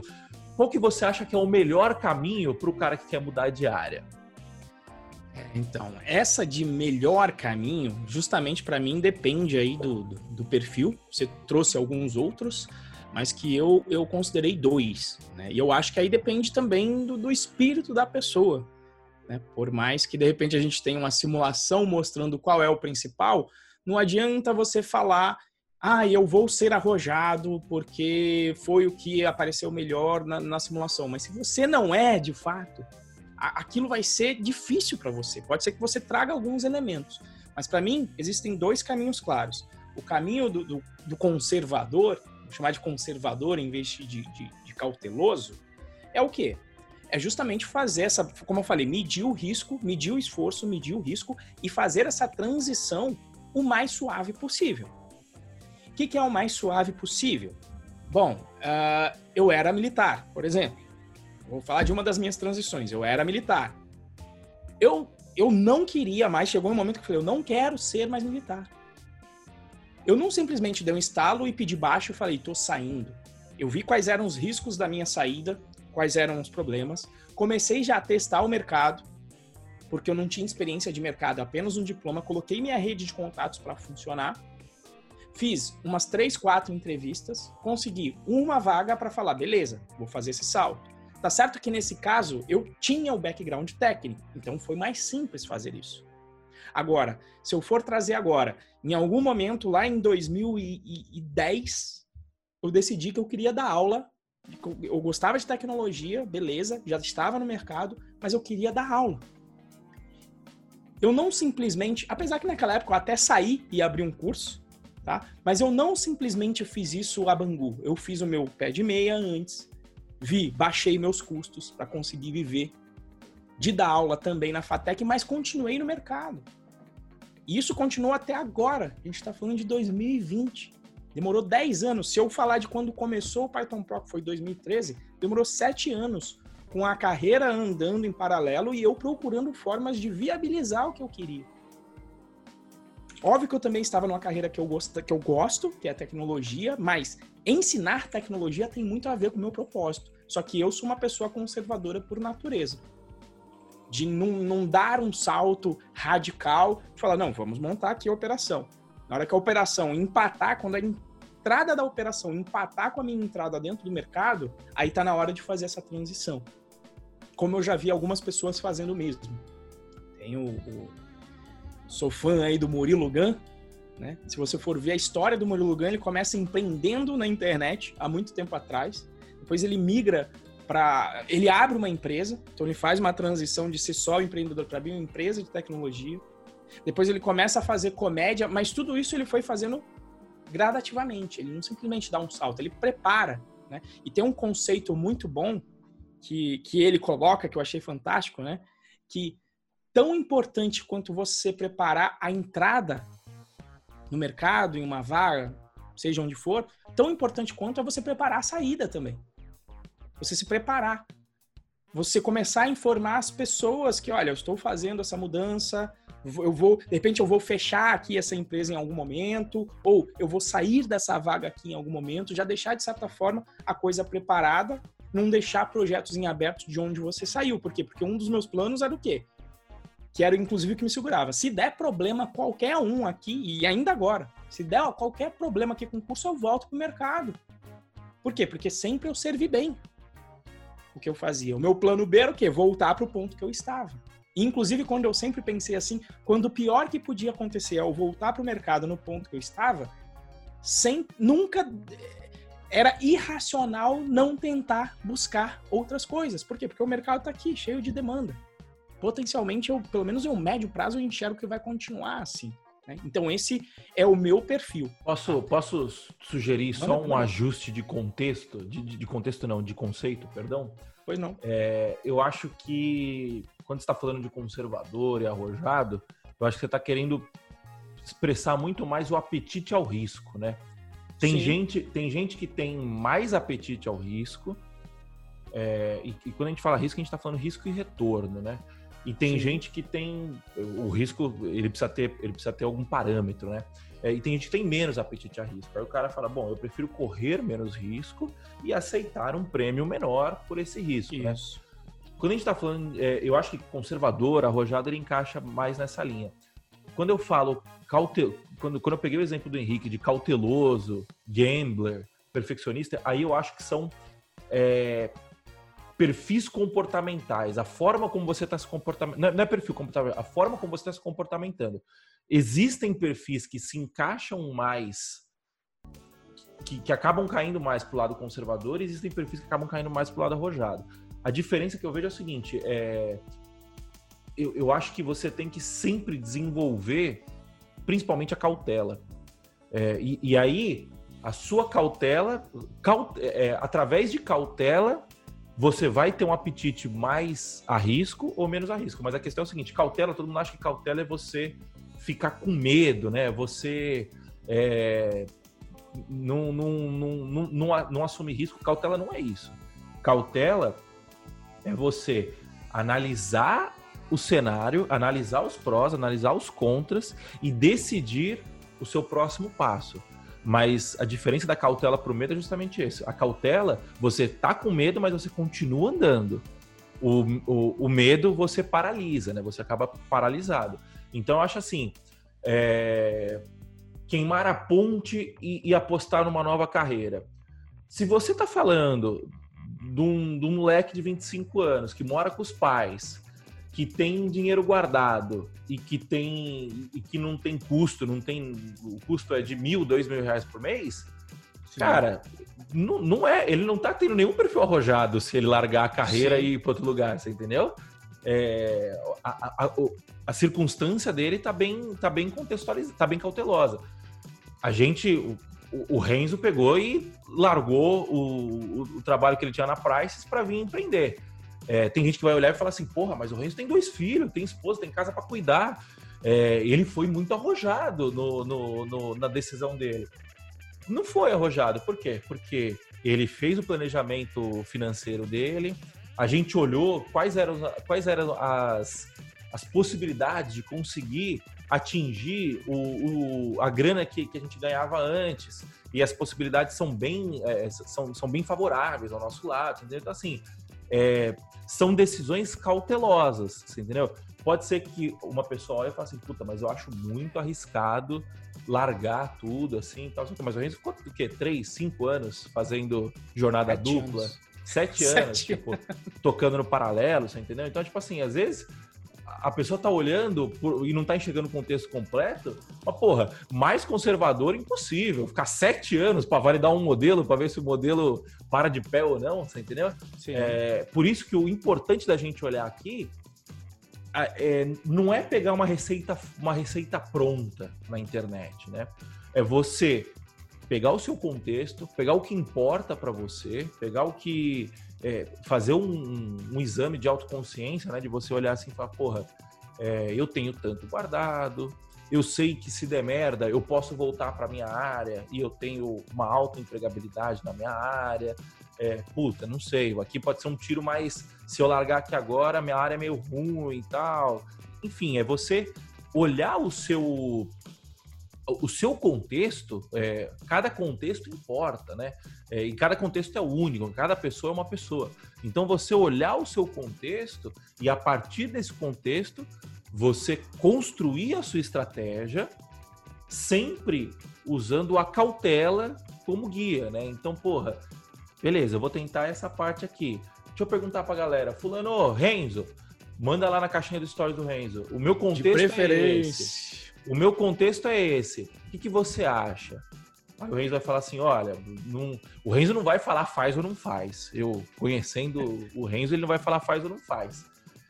S2: qual que você acha que é o melhor caminho para o cara que quer mudar de área?
S1: É, então, essa de melhor caminho, justamente para mim, depende aí do, do, do, perfil. Você trouxe alguns outros, mas que eu, eu considerei dois. Né? E eu acho que aí depende também do, do espírito da pessoa. Né? Por mais que de repente a gente tenha uma simulação mostrando qual é o principal, não adianta você falar, ah, eu vou ser arrojado porque foi o que apareceu melhor na, na simulação. Mas se você não é, de fato, a, aquilo vai ser difícil para você. Pode ser que você traga alguns elementos. Mas para mim, existem dois caminhos claros. O caminho do, do, do conservador, vou chamar de conservador em vez de, de, de cauteloso, é o quê? é justamente fazer essa, como eu falei, medir o risco, medir o esforço, medir o risco e fazer essa transição o mais suave possível. O que, que é o mais suave possível? Bom, uh, eu era militar, por exemplo. Vou falar de uma das minhas transições. Eu era militar. Eu, eu não queria mais, chegou um momento que eu falei, eu não quero ser mais militar. Eu não simplesmente dei um estalo e pedi baixo e falei, tô saindo. Eu vi quais eram os riscos da minha saída, quais eram os problemas. Comecei já a testar o mercado, porque eu não tinha experiência de mercado, apenas um diploma. Coloquei minha rede de contatos para funcionar. Fiz umas três, quatro entrevistas, consegui uma vaga para falar, beleza, vou fazer esse salto. Tá certo que nesse caso eu tinha o background técnico, então foi mais simples fazer isso. Agora, se eu for trazer agora, em algum momento lá em 2010, eu decidi que eu queria dar aula eu gostava de tecnologia, beleza, já estava no mercado, mas eu queria dar aula. Eu não simplesmente, apesar que naquela época eu até saí e abri um curso, tá? Mas eu não simplesmente fiz isso a Bangu. Eu fiz o meu pé de meia antes, vi, baixei meus custos para conseguir viver de dar aula também na Fatec, mas continuei no mercado. E isso continua até agora. A gente está falando de 2020. Demorou 10 anos. Se eu falar de quando começou o Python Pro, que foi 2013, demorou 7 anos com a carreira andando em paralelo e eu procurando formas de viabilizar o que eu queria. Óbvio que eu também estava numa carreira que eu, gosto, que eu gosto, que é tecnologia, mas ensinar tecnologia tem muito a ver com o meu propósito. Só que eu sou uma pessoa conservadora por natureza. De não, não dar um salto radical, falar, não, vamos montar aqui a operação. Na hora que a operação empatar, quando a entrada da operação empatar com a minha entrada dentro do mercado, aí tá na hora de fazer essa transição. Como eu já vi algumas pessoas fazendo mesmo. Tenho o, sou fã aí do Murilo Gun, né? Se você for ver a história do Murilo Gun, ele começa empreendendo na internet há muito tempo atrás. Depois ele migra para, ele abre uma empresa, então ele faz uma transição de ser só empreendedor para abrir uma empresa de tecnologia. Depois ele começa a fazer comédia, mas tudo isso ele foi fazendo gradativamente. Ele não simplesmente dá um salto, ele prepara. Né? E tem um conceito muito bom que, que ele coloca, que eu achei fantástico, né? que tão importante quanto você preparar a entrada no mercado, em uma vaga, seja onde for, tão importante quanto é você preparar a saída também. Você se preparar. Você começar a informar as pessoas que, olha, eu estou fazendo essa mudança, eu vou, de repente eu vou fechar aqui essa empresa em algum momento, ou eu vou sair dessa vaga aqui em algum momento, já deixar de certa forma a coisa preparada, não deixar projetos em aberto de onde você saiu. Por quê? Porque um dos meus planos era o quê? Que era inclusive o que me segurava. Se der problema qualquer um aqui, e ainda agora, se der qualquer problema aqui com o curso, eu volto pro mercado. Por quê? Porque sempre eu servi bem o que eu fazia. O meu plano B era o quê? Voltar para o ponto que eu estava. Inclusive, quando eu sempre pensei assim, quando o pior que podia acontecer é eu voltar para o mercado no ponto que eu estava, sem, nunca era irracional não tentar buscar outras coisas. Por quê? Porque o mercado está aqui, cheio de demanda. Potencialmente, eu, pelo menos em um médio prazo, eu enxergo que vai continuar assim. Né? Então, esse é o meu perfil.
S2: Posso, posso sugerir só um ajuste de contexto? De, de, contexto, não, de conceito, perdão?
S1: Pois não.
S2: É, eu acho que quando está falando de conservador e arrojado, eu acho que você está querendo expressar muito mais o apetite ao risco, né? Tem gente, tem gente que tem mais apetite ao risco, é, e, e, quando a gente fala risco, a gente está falando risco e retorno, né? E tem Sim. gente que tem o risco, ele precisa ter, ele precisa ter algum parâmetro, né? É, e tem gente que tem menos apetite a risco. Aí o cara fala: bom, eu prefiro correr menos risco e aceitar um prêmio menor por esse risco. Né? Isso. Né? Quando a gente está falando, é, eu acho que conservador, arrojado, ele encaixa mais nessa linha. Quando eu falo cautel, quando, quando eu peguei o exemplo do Henrique de cauteloso, gambler, perfeccionista, aí eu acho que são é, perfis comportamentais, a forma como você está se comportando, não é, é perfil comportamental, a forma como você está se comportamentando. Existem perfis que se encaixam mais, que, que acabam caindo mais para o lado conservador, e existem perfis que acabam caindo mais para o lado arrojado. A diferença que eu vejo é o seguinte: é, eu, eu acho que você tem que sempre desenvolver, principalmente a cautela. É, e, e, aí, a sua cautela, caut é, através de cautela, você vai ter um apetite mais a risco ou menos a risco. Mas a questão é o seguinte: cautela, todo mundo acha que cautela é você ficar com medo, né? Você é, não, não, não, não, não, assumir risco. Cautela não é isso. Cautela é você analisar o cenário, analisar os prós, analisar os contras e decidir o seu próximo passo. Mas a diferença da cautela para o medo é justamente isso. A cautela, você tá com medo, mas você continua andando. O, o, o medo você paralisa, né? Você acaba paralisado. Então, eu acho assim: é... queimar a ponte e, e apostar numa nova carreira. Se você está falando de um, de um moleque de 25 anos que mora com os pais, que tem dinheiro guardado e que tem e que não tem custo, não tem o custo é de mil, dois mil reais por mês, Sim. cara, não, não é, ele não tá tendo nenhum perfil arrojado se ele largar a carreira Sim. e ir para outro lugar, você entendeu? É, a, a, a, circunstância dele tá bem, tá bem contextualizada, tá bem cautelosa. A gente, o, o Renzo pegou e largou o, o, o, trabalho que ele tinha na Prices para vir empreender. É, tem gente que vai olhar e falar assim, porra, mas o Renzo tem dois filhos, tem esposa, tem casa para cuidar. É, ele foi muito arrojado no, no, no, na decisão dele. Não foi arrojado, por quê? Porque ele fez o planejamento financeiro dele, a gente olhou quais eram, quais eram as, as possibilidades de conseguir atingir o, o, a grana que, que a gente ganhava antes. E as possibilidades são bem, é, são, são bem favoráveis ao nosso lado. Entendeu? Então, assim, é, são decisões cautelosas, entendeu? Pode ser que uma pessoa olhe e fale assim, puta, mas eu acho muito arriscado largar tudo, assim, tal, mas eu ficou o quê? Três, cinco anos fazendo jornada Sete dupla? Anos. Sete, Sete anos, tipo, tocando no paralelo, você entendeu? Então, tipo assim, às vezes a pessoa tá olhando por, e não tá enxergando o contexto completo, mas, porra, mais conservador impossível. Ficar sete anos para validar um modelo, para ver se o modelo para de pé ou não, você entendeu? Sim. É, por isso que o importante da gente olhar aqui é, não é pegar uma receita, uma receita pronta na internet, né? É você pegar o seu contexto, pegar o que importa para você, pegar o que é, fazer um, um, exame de autoconsciência, né? De você olhar assim e falar, porra, é, eu tenho tanto guardado, eu sei que se der merda, eu posso voltar para minha área e eu tenho uma alta empregabilidade na minha área. É, puta, não sei, aqui pode ser um tiro mais. Se eu largar aqui agora, minha área é meio ruim e tal. Enfim, é você olhar o seu o seu contexto, é, cada contexto importa, né? É, e cada contexto é único, cada pessoa é uma pessoa. Então, você olhar o seu contexto e, a partir desse contexto, você construir a sua estratégia, sempre usando a cautela como guia, né? Então, porra, beleza, eu vou tentar essa parte aqui. Deixa eu perguntar pra galera, fulano, Renzo, manda lá na caixinha do story do Renzo. O meu contexto De preferência. é esse. O meu contexto é esse. O que, que você acha? Aí o Renzo vai falar assim: olha, não... o Renzo não vai falar faz ou não faz. Eu, conhecendo o Renzo, ele não vai falar faz ou não faz.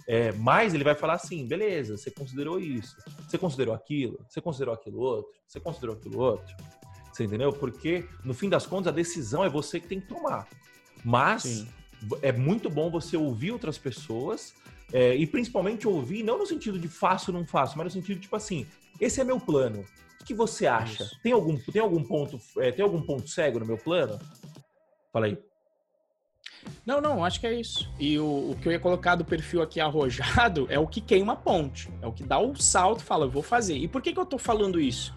S2: É, mas ele vai falar assim: beleza, você considerou isso, você considerou aquilo, você considerou aquilo outro, você considerou aquilo outro. Você entendeu? Porque, no fim das contas, a decisão é você que tem que tomar. Mas Sim. é muito bom você ouvir outras pessoas é, e principalmente ouvir, não no sentido de faço ou não faço, mas no sentido de, tipo assim, esse é meu plano. O que você acha? Tem algum, tem algum ponto, é, tem algum ponto cego no meu plano? Fala aí.
S1: Não, não, acho que é isso. E o, o, que eu ia colocar do perfil aqui arrojado é o que queima a ponte. É o que dá o salto e fala, eu vou fazer. E por que, que eu tô falando isso?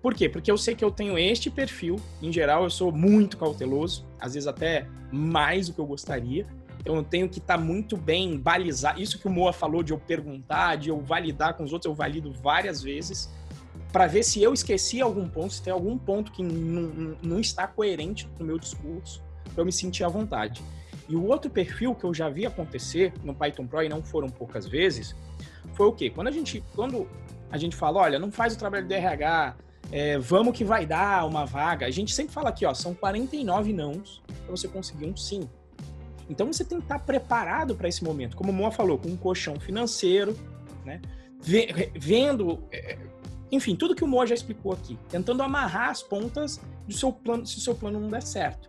S1: Por quê? Porque eu sei que eu tenho este perfil. Em geral, eu sou muito cauteloso, às vezes até mais do que eu gostaria. Eu tenho que estar tá muito bem balizado. Isso que o Moa falou de eu perguntar, de eu validar com os outros, eu valido várias vezes para ver se eu esqueci algum ponto, se tem algum ponto que não, não está coerente no meu discurso, para eu me sentir à vontade. E o outro perfil que eu já vi acontecer no Python Pro e não foram poucas vezes, foi o quê? Quando a gente, quando a gente fala, olha, não faz o trabalho do RH, é, vamos que vai dar uma vaga. A gente sempre fala aqui, ó, são 49 nãos para você conseguir um sim. Então você tem que estar preparado para esse momento, como o Moa falou, com um colchão financeiro, né? Vendo, é, enfim, tudo que o Moa já explicou aqui, tentando amarrar as pontas do seu plano, se o seu plano não der certo.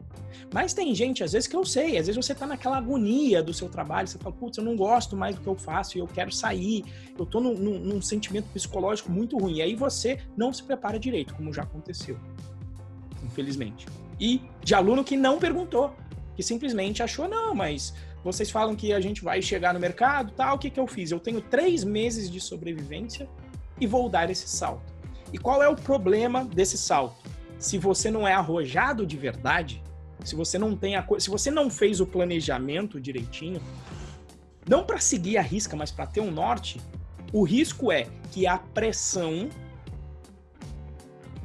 S1: Mas tem gente, às vezes, que eu sei, às vezes você tá naquela agonia do seu trabalho, você fala, putz, eu não gosto mais do que eu faço e eu quero sair, eu tô num, num, num sentimento psicológico muito ruim. E aí você não se prepara direito, como já aconteceu, infelizmente. E de aluno que não perguntou, que simplesmente achou, não, mas vocês falam que a gente vai chegar no mercado, tal, o que, que eu fiz? Eu tenho três meses de sobrevivência e vou dar esse salto. E qual é o problema desse salto? Se você não é arrojado de verdade, se você não tem a se você não fez o planejamento direitinho, não para seguir a risca, mas para ter um norte, o risco é que a pressão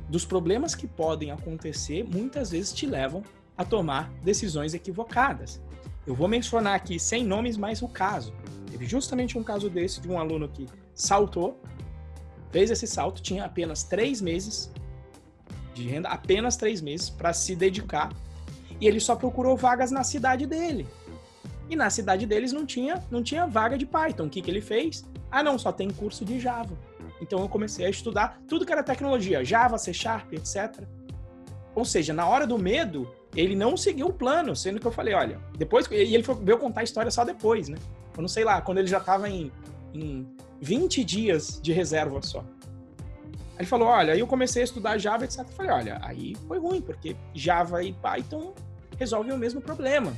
S1: dos problemas que podem acontecer muitas vezes te levam a tomar decisões equivocadas. Eu vou mencionar aqui sem nomes, mas o caso. Teve justamente um caso desse de um aluno que saltou, fez esse salto, tinha apenas três meses de renda, apenas três meses para se dedicar e ele só procurou vagas na cidade dele. E na cidade deles não tinha, não tinha vaga de Python. O que, que ele fez? Ah, não, só tem curso de Java. Então eu comecei a estudar tudo que era tecnologia, Java, C Sharp, etc. Ou seja, na hora do medo, ele não seguiu o plano, sendo que eu falei, olha, depois. E ele foi, veio contar a história só depois, né? Eu não sei lá, quando ele já estava em, em 20 dias de reserva só. Aí ele falou, olha, aí eu comecei a estudar Java, etc. Eu falei, olha, aí foi ruim, porque Java e Python resolvem o mesmo problema.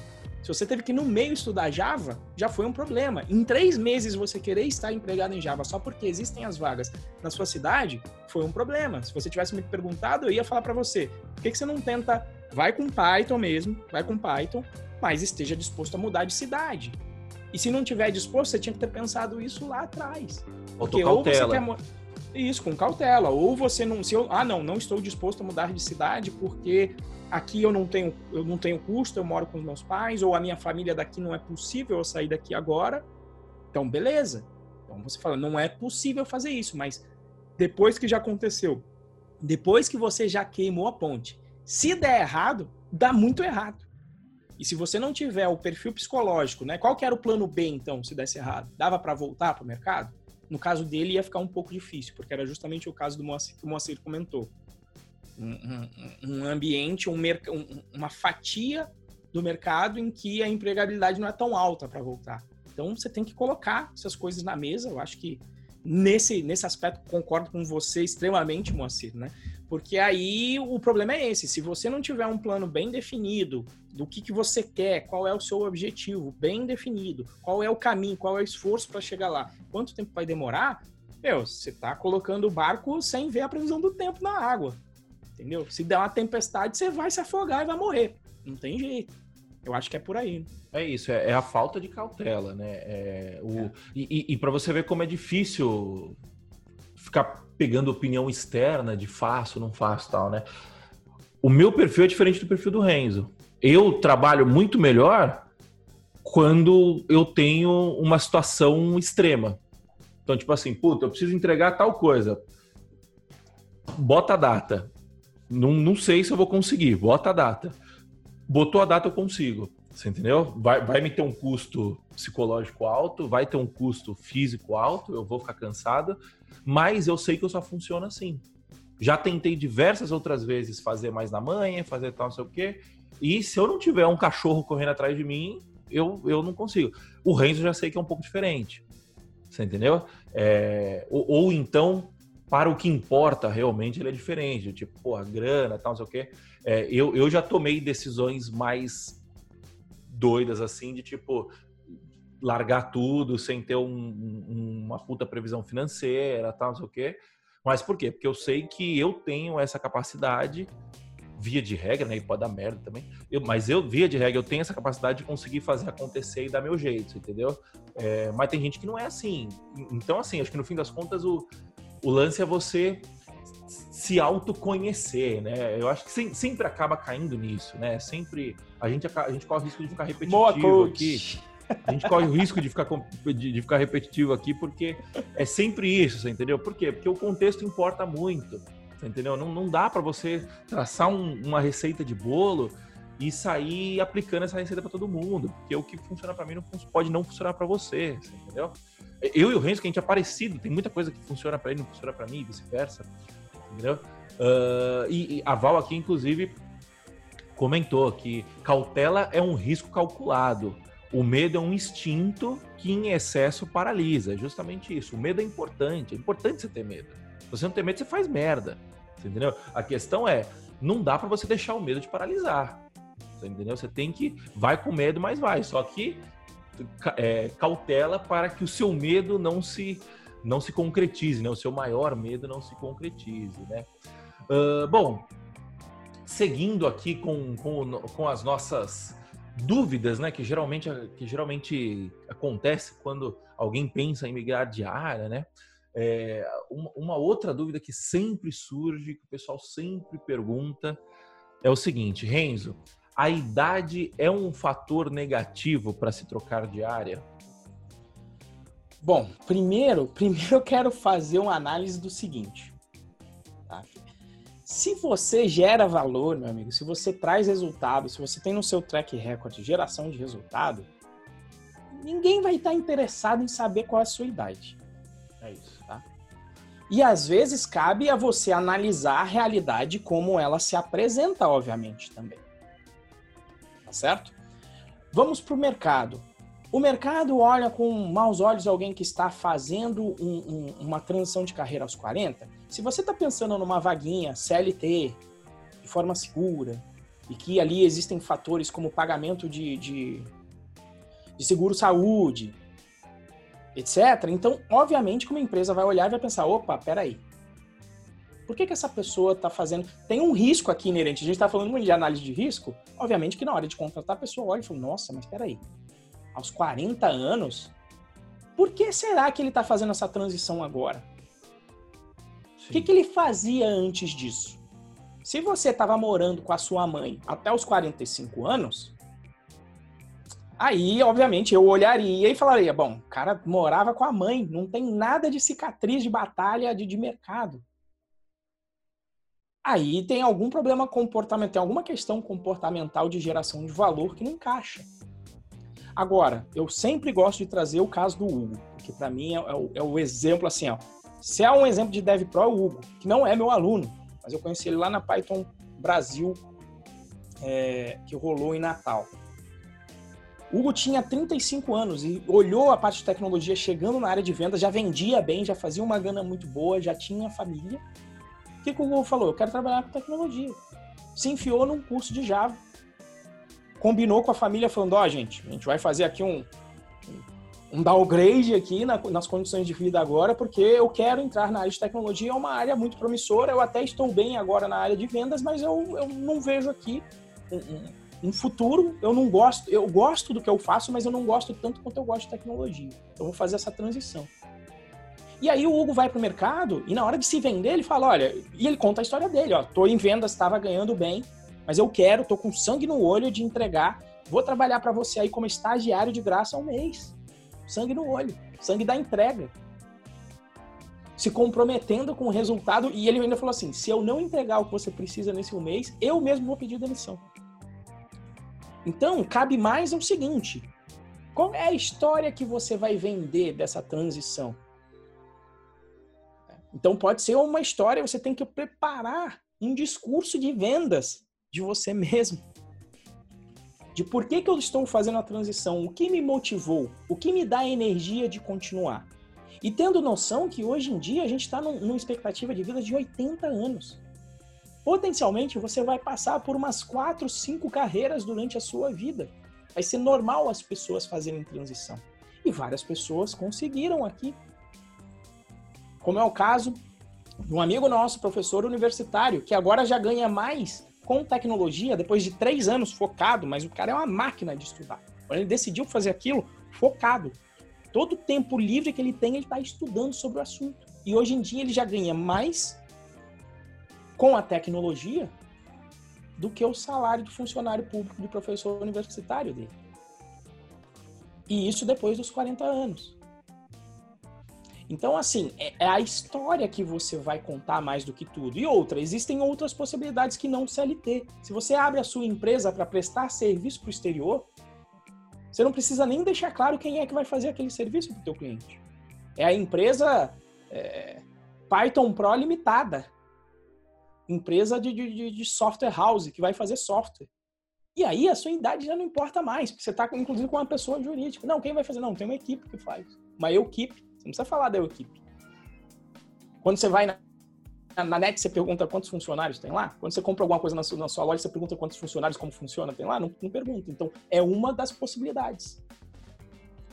S1: Se você teve que no meio estudar Java, já foi um problema. Em três meses você querer estar empregado em Java só porque existem as vagas na sua cidade, foi um problema. Se você tivesse me perguntado, eu ia falar para você, por que, que você não tenta, vai com Python mesmo, vai com Python, mas esteja disposto a mudar de cidade. E se não tiver disposto, você tinha que ter pensado isso lá atrás.
S2: Porque ou você quer
S1: isso, com cautela. Ou você não. Se eu, ah, não, não estou disposto a mudar de cidade porque aqui eu não tenho, eu não tenho custo, eu moro com os meus pais, ou a minha família daqui não é possível eu sair daqui agora. Então, beleza. Então você fala, não é possível fazer isso, mas depois que já aconteceu, depois que você já queimou a ponte, se der errado, dá muito errado. E se você não tiver o perfil psicológico, né? Qual que era o plano B então, se desse errado? Dava para voltar para o mercado? No caso dele, ia ficar um pouco difícil, porque era justamente o caso do Moacir, que o Moacir comentou. Um, um, um ambiente, um, uma fatia do mercado em que a empregabilidade não é tão alta para voltar. Então, você tem que colocar essas coisas na mesa. Eu acho que nesse, nesse aspecto concordo com você extremamente, Moacir, né? Porque aí o problema é esse: se você não tiver um plano bem definido do que, que você quer, qual é o seu objetivo bem definido, qual é o caminho, qual é o esforço para chegar lá, quanto tempo vai demorar, meu, você está colocando o barco sem ver a previsão do tempo na água. Entendeu? Se der uma tempestade, você vai se afogar e vai morrer. Não tem jeito. Eu acho que é por aí. Né?
S2: É isso, é, é, a falta de cautela, né? É, o, é. E, e, e para você ver como é difícil ficar pegando opinião externa de faço, não faço tal, né? O meu perfil é diferente do perfil do Renzo. Eu trabalho muito melhor quando eu tenho uma situação extrema. Então, tipo assim, puta, eu preciso entregar tal coisa. Bota a data. Não, não sei se eu vou conseguir. Bota a data. Botou a data, eu consigo. Você entendeu? Vai, vai me ter um custo psicológico alto, vai ter um custo físico alto, eu vou ficar cansado, mas eu sei que eu só funciona assim. Já tentei diversas outras vezes fazer mais na manhã, fazer tal, não sei o quê, e se eu não tiver um cachorro correndo atrás de mim, eu, eu não consigo. O Renzo já sei que é um pouco diferente. Você entendeu? É, ou, ou, então, para o que importa realmente, ele é diferente. Tipo, porra, grana, tal, não sei o quê. É, eu, eu já tomei decisões mais doidas assim, de tipo largar tudo sem ter um, um, uma puta previsão financeira, tal, não sei o quê. Mas por quê? Porque eu sei que eu tenho essa capacidade via de regra, né? E pode dar merda também. Eu, mas eu, via de regra, eu tenho essa capacidade de conseguir fazer acontecer e dar meu jeito, entendeu? É, mas tem gente que não é assim. Então, assim, acho que no fim das contas o, o lance é você se autoconhecer, né? Eu acho que sempre acaba caindo nisso, né? Sempre a gente, a gente corre o risco de ficar repetitivo Boa, aqui. A gente corre o risco de ficar, de, de, ficar repetitivo aqui porque é sempre isso, você entendeu? Por quê? Porque o contexto importa muito. Você entendeu? Não, não dá para você traçar um, uma receita de bolo e sair aplicando essa receita para todo mundo, porque o que funciona para mim não pode não funcionar para você, você, entendeu? Eu e o Renzo, que a gente é parecido, tem muita coisa que funciona para ele não funciona para mim e vice-versa, entendeu? Uh, e, e, a Val aqui, inclusive, comentou que cautela é um risco calculado. O medo é um instinto que em excesso paralisa. É justamente isso. O medo é importante. É importante você ter medo. Se você não tem medo, você faz merda. Você entendeu? A questão é, não dá para você deixar o medo te paralisar. Você entendeu? Você tem que vai com medo, mas vai. Só que é, cautela para que o seu medo não se não se concretize, né? O seu maior medo não se concretize, né? Uh, bom, seguindo aqui com, com, com as nossas dúvidas, né? Que geralmente que geralmente acontece quando alguém pensa em migrar de área, né? É, uma, uma, outra dúvida que sempre surge, que o pessoal sempre pergunta, é o seguinte, Renzo, a idade é um fator negativo para se trocar de área?
S1: Bom, primeiro, primeiro eu quero fazer uma análise do seguinte. Tá? Se você gera valor, meu amigo, se você traz resultado, se você tem no seu track record geração de resultado, ninguém vai estar interessado em saber qual é a sua idade. É isso, tá? E às vezes cabe a você analisar a realidade como ela se apresenta, obviamente, também. Tá certo? Vamos para o mercado. O mercado olha com maus olhos alguém que está fazendo um, um, uma transição de carreira aos 40. Se você está pensando numa vaguinha CLT, de forma segura, e que ali existem fatores como pagamento de, de, de seguro-saúde, etc., então, obviamente, que uma empresa vai olhar e vai pensar: opa, peraí. Por que, que essa pessoa está fazendo. Tem um risco aqui inerente. A gente está falando de análise de risco. Obviamente que na hora de contratar, a pessoa olha e fala: nossa, mas peraí aos 40 anos, por que será que ele está fazendo essa transição agora? O que, que ele fazia antes disso? Se você estava morando com a sua mãe até os 45 anos, aí, obviamente, eu olharia e falaria: bom, o cara morava com a mãe, não tem nada de cicatriz de batalha de, de mercado. Aí tem algum problema comportamental, tem alguma questão comportamental de geração de valor que não encaixa. Agora, eu sempre gosto de trazer o caso do Hugo, que para mim é, é, o, é, o, exemplo assim, ó. Se é um exemplo de Dev Pro, é o Hugo, que não é meu aluno, mas eu conheci ele lá na Python Brasil, é, que rolou em Natal. Hugo tinha 35 anos e olhou a parte de tecnologia chegando na área de venda, já vendia bem, já fazia uma grana muito boa, já tinha família. O que, que o Hugo falou? Eu quero trabalhar com tecnologia. Se enfiou num curso de Java combinou com a família falando, ó, oh, gente, a gente vai fazer aqui um, um downgrade aqui na, nas condições de vida agora, porque eu quero entrar na área de tecnologia, é uma área muito promissora, eu até estou bem agora na área de vendas, mas eu, eu não vejo aqui um, um, futuro, eu não gosto, eu gosto do que eu faço, mas eu não gosto tanto quanto eu gosto de tecnologia. Então, eu vou fazer essa transição. E aí o Hugo vai para o mercado e na hora de se vender, ele fala, olha, e ele conta a história dele, ó, tô em vendas, estava ganhando bem, mas eu quero, tô com sangue no olho de entregar. Vou trabalhar para você aí como estagiário de graça um mês. Sangue no olho, sangue da entrega. Se comprometendo com o resultado. E ele ainda falou assim: se eu não entregar o que você precisa nesse um mês, eu mesmo vou pedir demissão. Então, cabe mais o seguinte: qual é a história que você vai vender dessa transição? Então, pode ser uma história, você tem que preparar um discurso de vendas de você mesmo. De por que, que eu estou fazendo a transição, o que me motivou, o que me dá energia de continuar. E tendo noção que hoje em dia a gente está numa expectativa de vida de 80 anos. Potencialmente você vai passar por umas 4, 5 carreiras durante a sua vida. Vai ser normal as pessoas fazerem transição. E várias pessoas conseguiram aqui. Como é o caso de um amigo nosso, professor universitário, que agora já ganha mais com tecnologia, depois de três anos focado, mas o cara é uma máquina de estudar. Ele decidiu fazer aquilo, focado. Todo o tempo livre que ele tem, ele está estudando sobre o assunto. E hoje em dia ele já ganha mais com a tecnologia do que o salário de funcionário público de professor universitário dele. E isso depois dos 40 anos. Então, assim, é, é a história que você vai contar mais do que tudo. E outra, existem outras possibilidades que não CLT. Se você abre a sua empresa para prestar serviço para o exterior, você não precisa nem deixar claro quem é que vai fazer aquele serviço para o teu cliente. É a empresa é, Python Pro Limitada. Empresa de, de, de software house que vai fazer software. E aí a sua idade já não importa mais, porque você está inclusive com uma pessoa jurídica. Não, quem vai fazer? Não, tem uma equipe que faz. Uma equipe. Não precisa falar da equipe. Quando você vai na, na net, você pergunta quantos funcionários tem lá. Quando você compra alguma coisa na sua, na sua loja, você pergunta quantos funcionários, como funciona, tem lá. Não, não pergunta. Então, é uma das possibilidades.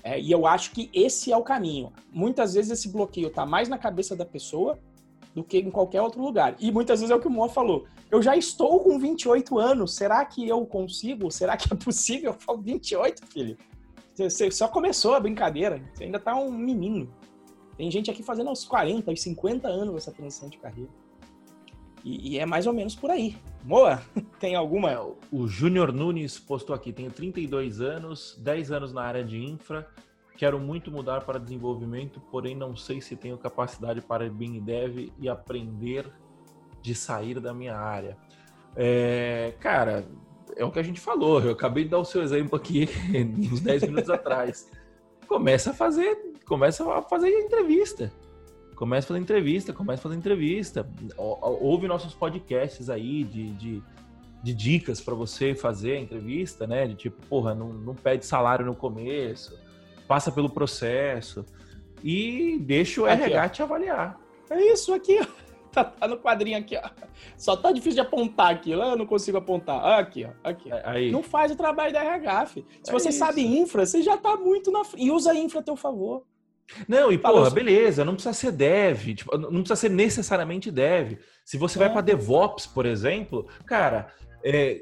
S1: É, e eu acho que esse é o caminho. Muitas vezes esse bloqueio está mais na cabeça da pessoa do que em qualquer outro lugar. E muitas vezes é o que o Moa falou. Eu já estou com 28 anos, será que eu consigo? Será que é possível? Eu falo 28, filho. Você só começou a brincadeira, você ainda tá um menino. Tem gente aqui fazendo aos 40, aos 50 anos essa transição de carreira. E, e é mais ou menos por aí. Moa, tem alguma? É,
S2: o Júnior Nunes postou aqui: tenho 32 anos, 10 anos na área de infra, Quero muito mudar para desenvolvimento, porém não sei se tenho capacidade para BIM Dev e aprender de sair da minha área. É, cara, é o que a gente falou. Eu acabei de dar o seu exemplo aqui uns 10 minutos atrás. Começa a fazer, começa a fazer entrevista. Começa a fazer entrevista, começa a fazer entrevista. Ouve nossos podcasts aí de, de, de dicas para você fazer a entrevista, né? De tipo, porra, não, não pede salário no começo passa pelo processo e deixa o aqui, RH ó. te avaliar.
S1: É isso aqui, ó. Tá, tá, no quadrinho aqui, ó. Só tá difícil de apontar aqui. Lá eu não consigo apontar. Aqui, ó. Aqui. É, aí. Não faz o trabalho da RH, filho. Se é você isso. sabe infra, você já tá muito na frente. E usa a infra a teu favor.
S2: Não, e porra, beleza, não precisa ser dev, tipo, não precisa ser necessariamente dev. Se você é. vai para DevOps, por exemplo, cara, é,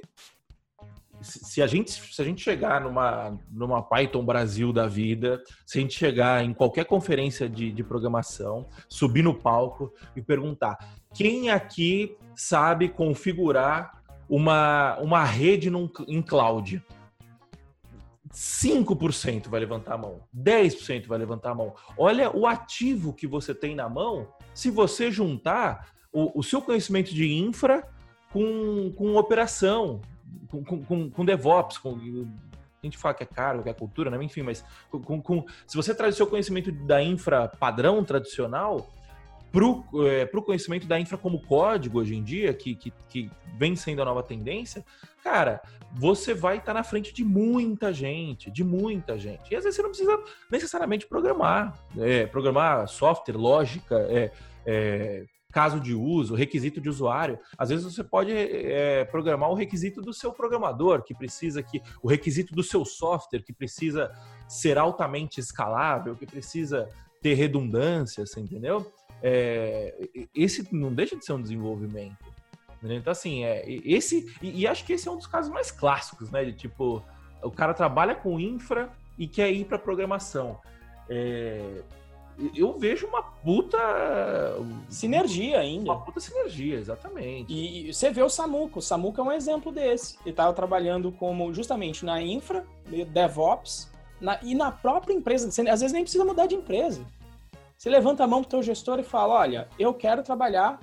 S2: se a gente se a gente chegar numa numa Python Brasil da vida, se a gente chegar em qualquer conferência de, de programação, subir no palco e perguntar quem aqui sabe configurar uma, uma rede num, em cloud? 5% vai levantar a mão, 10% vai levantar a mão. Olha o ativo que você tem na mão se você juntar o, o seu conhecimento de infra com, com operação, com, com, com DevOps, com, a gente fala que é caro, que é cultura, né? enfim, mas com, com, se você traz o seu conhecimento da infra padrão tradicional para o é, conhecimento da infra como código hoje em dia, que, que, que vem sendo a nova tendência, cara, você vai estar tá na frente de muita gente, de muita gente. E às vezes você não precisa necessariamente programar, é, programar software, lógica, é, é caso de uso, requisito de usuário. Às vezes você pode é, programar o requisito do seu programador, que precisa que o requisito do seu software, que precisa ser altamente escalável, que precisa ter redundância, você entendeu? É, esse não deixa de ser um desenvolvimento. Entendeu? Então, assim, é, esse. E, e, acho que esse é um dos casos mais clássicos, né? De tipo, o cara trabalha com infra e quer ir para programação. É, eu vejo uma puta.
S1: Sinergia ainda.
S2: Uma puta sinergia, exatamente.
S1: E, e você vê o Samuca. O Samuca é um exemplo desse. Ele estava trabalhando como justamente na infra, DevOps, na, e na própria empresa. Você, às vezes nem precisa mudar de empresa. Você levanta a mão pro teu gestor e fala: olha, eu quero trabalhar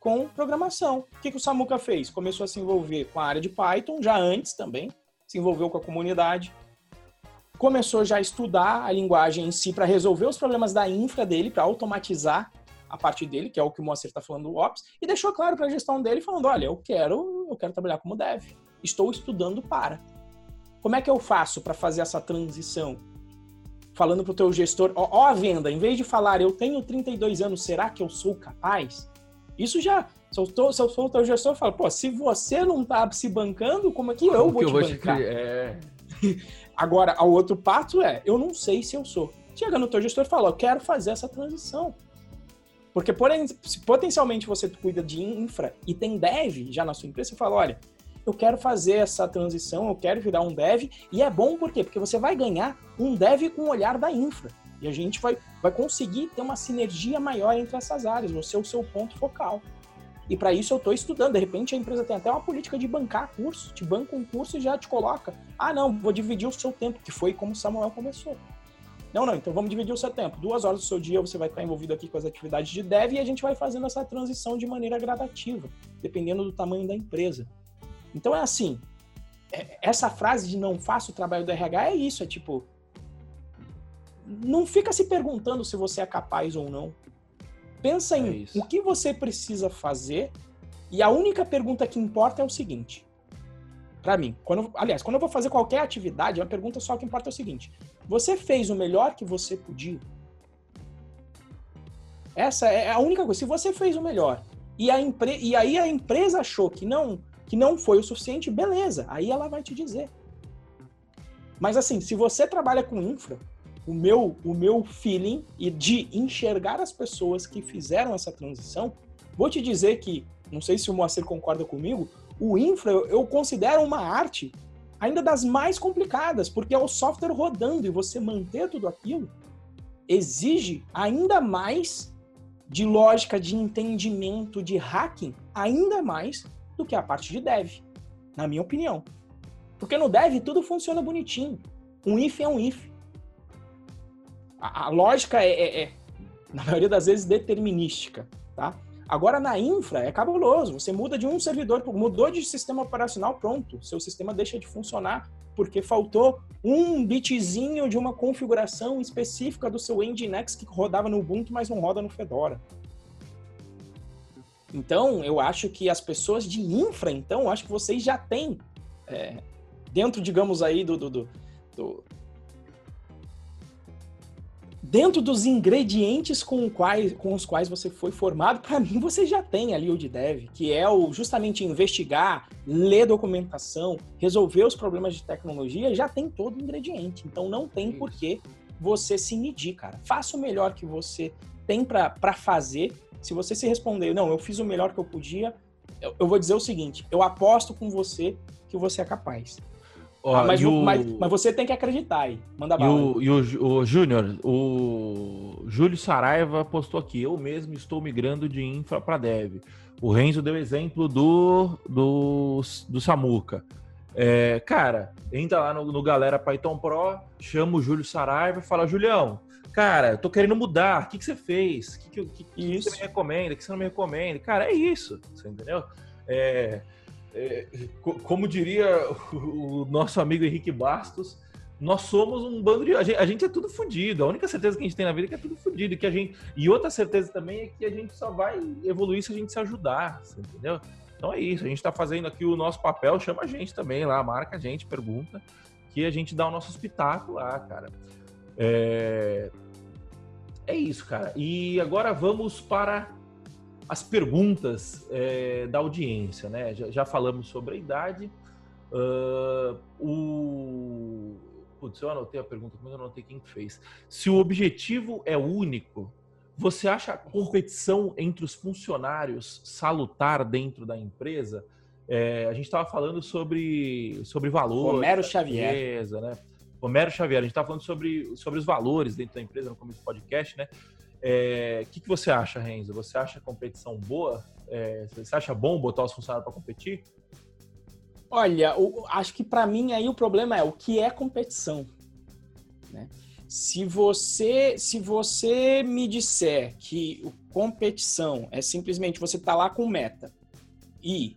S1: com programação. O que, que o Samuca fez? Começou a se envolver com a área de Python, já antes também, se envolveu com a comunidade, começou já a estudar a linguagem em si para resolver os problemas da infra dele, para automatizar a parte dele, que é o que o Moacir está falando do Ops, e deixou claro para a gestão dele, falando: olha, eu quero, eu quero trabalhar como dev. Estou estudando para. Como é que eu faço para fazer essa transição? Falando para o teu gestor, ó, ó, a venda, em vez de falar eu tenho 32 anos, será que eu sou capaz? Isso já, se eu, tô, se eu sou o teu gestor, eu falo, pô, se você não tá se bancando, como é que eu como vou que te eu bancar? Vou te... É... Agora, o outro passo é, eu não sei se eu sou. Chega no teu gestor e fala, eu quero fazer essa transição. Porque porém, se potencialmente você cuida de infra e tem dev já na sua empresa, você fala, olha, eu quero fazer essa transição, eu quero virar um dev, e é bom por quê? Porque você vai ganhar um dev com o olhar da infra. E a gente vai, vai conseguir ter uma sinergia maior entre essas áreas, você é o seu ponto focal. E para isso eu estou estudando. De repente a empresa tem até uma política de bancar curso, te banca um curso e já te coloca. Ah, não, vou dividir o seu tempo, que foi como o Samuel começou. Não, não, então vamos dividir o seu tempo. Duas horas do seu dia você vai estar envolvido aqui com as atividades de dev e a gente vai fazendo essa transição de maneira gradativa, dependendo do tamanho da empresa. Então é assim, é, essa frase de não faço o trabalho do RH é isso, é tipo, não fica se perguntando se você é capaz ou não. Pensa em é o que você precisa fazer e a única pergunta que importa é o seguinte. Para mim, quando, aliás, quando eu vou fazer qualquer atividade, a pergunta só que importa é o seguinte: você fez o melhor que você podia? Essa é a única coisa. Se você fez o melhor e, a empre... e aí a empresa achou que não, que não foi o suficiente, beleza, aí ela vai te dizer. Mas assim, se você trabalha com infra, o meu, o meu feeling e de enxergar as pessoas que fizeram essa transição, vou te dizer que, não sei se o Moacir concorda comigo, o infra eu considero uma arte ainda das mais complicadas, porque é o software rodando e você manter tudo aquilo exige ainda mais de lógica, de entendimento, de hacking, ainda mais do que a parte de dev, na minha opinião. Porque no dev tudo funciona bonitinho. Um if é um if. A, a lógica é, é, é, na maioria das vezes, determinística, tá? Agora, na infra, é cabuloso. Você muda de um servidor, mudou de sistema operacional, pronto. Seu sistema deixa de funcionar porque faltou um bitzinho de uma configuração específica do seu Nginx que rodava no Ubuntu, mas não roda no Fedora. Então, eu acho que as pessoas de infra, então, acho que vocês já têm, é, dentro, digamos aí, do, do, do, do dentro dos ingredientes com, quais, com os quais você foi formado, para mim você já tem ali o de dev, que é o justamente investigar, ler documentação, resolver os problemas de tecnologia, já tem todo o ingrediente. Então não tem por que você se medir, cara. Faça o melhor que você tem para fazer. Se você se responder, não, eu fiz o melhor que eu podia, eu, eu vou dizer o seguinte: eu aposto com você que você é capaz. Ó, ah, mas, o... mas, mas, você tem que acreditar aí. Manda bala.
S2: E o, e o, o Júnior, o Júlio Saraiva postou aqui: eu mesmo estou migrando de infra para dev. O Renzo deu exemplo do, do, do Samuca. É, cara, entra lá no, no, Galera Python Pro, chama o Júlio Saraiva e fala: Julião, cara, eu tô querendo mudar. O que, que você fez? O que, que, que, que você me recomenda? O que você não me recomenda? Cara, é isso. Você entendeu? É, é, como diria o nosso amigo Henrique Bastos, nós somos um bando de. A gente, a gente é tudo fodido. A única certeza que a gente tem na vida é que é tudo fodido. Que a gente, e outra certeza também é que a gente só vai evoluir se a gente se ajudar, entendeu? Então é isso. A gente está fazendo aqui o nosso papel, chama a gente também lá, marca a gente, pergunta, que a gente dá o nosso espetáculo lá, cara. É, é isso, cara. E agora vamos para as perguntas é, da audiência, né? Já, já, falamos sobre a idade. Uh, o... Putz, eu anotei a pergunta, mas eu não anotei quem fez. Se o objetivo é único, você acha a competição entre os funcionários salutar dentro da empresa? É, a gente estava falando sobre, sobre valores.
S1: Homero Xavier.
S2: Empresa, né? Homero Xavier, a gente estava falando sobre, sobre os valores dentro da empresa no começo do podcast, né? O é, que, que você acha, Renzo? Você acha a competição boa? É, você acha bom botar os funcionários para competir?
S1: Olha, o, acho que para mim aí o problema é o que é competição. Né? Se você se você me disser que competição é simplesmente você tá lá com meta e,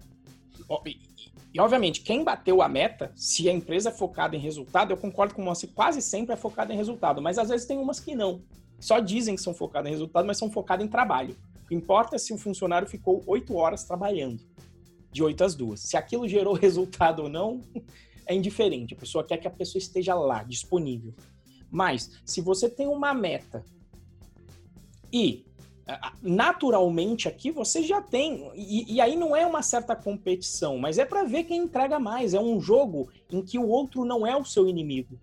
S1: e, obviamente quem bateu a meta, se a empresa é focada em resultado, eu concordo com você, quase sempre é focada em resultado, mas às vezes tem umas que não só dizem que são focados em resultado, mas são focados em trabalho. O que importa é se o funcionário ficou oito horas trabalhando, de oito às duas. Se aquilo gerou resultado ou não, é indiferente. A pessoa quer que a pessoa esteja lá, disponível. Mas, se você tem uma meta e naturalmente aqui você já tem. E, e, aí não é uma certa competição, mas é para ver quem entrega mais. É um jogo em que o outro não é o seu inimigo.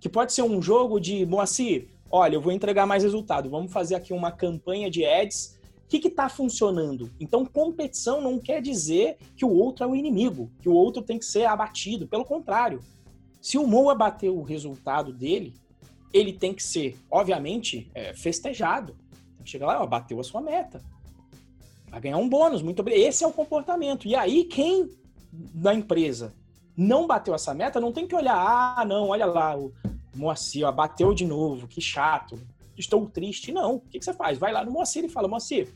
S1: Que pode ser um jogo de, Moacir, olha, eu vou entregar mais resultado. Vamos fazer aqui uma campanha de ads. O que está funcionando? Então, competição não quer dizer que o outro é o inimigo, que o outro tem que ser abatido. Pelo contrário, se o Moa bater o resultado dele, ele tem que ser, obviamente, é, festejado Chega lá, ó, bateu a sua meta. Vai ganhar um bônus, muito obrigado. Esse é o comportamento. E aí, quem na empresa não bateu essa meta, não tem que olhar, ah, não, olha lá, o Moacir, ó, bateu de novo, que chato, estou triste. Não. O que, que você faz? Vai lá no Moacir e fala, Moacir,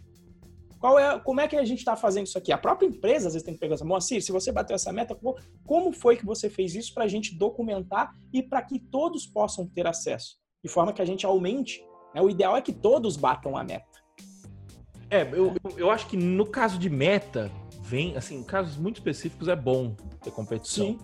S1: qual é, como é que a gente está fazendo isso aqui? A própria empresa às vezes tem que essa Moacir, se você bateu essa meta, como foi que você fez isso para a gente documentar e para que todos possam ter acesso? De forma que a gente aumente né? O ideal é que todos batam a meta.
S2: É, eu, eu acho que no caso de meta, vem, assim, em casos muito específicos é bom ter competição. Sim.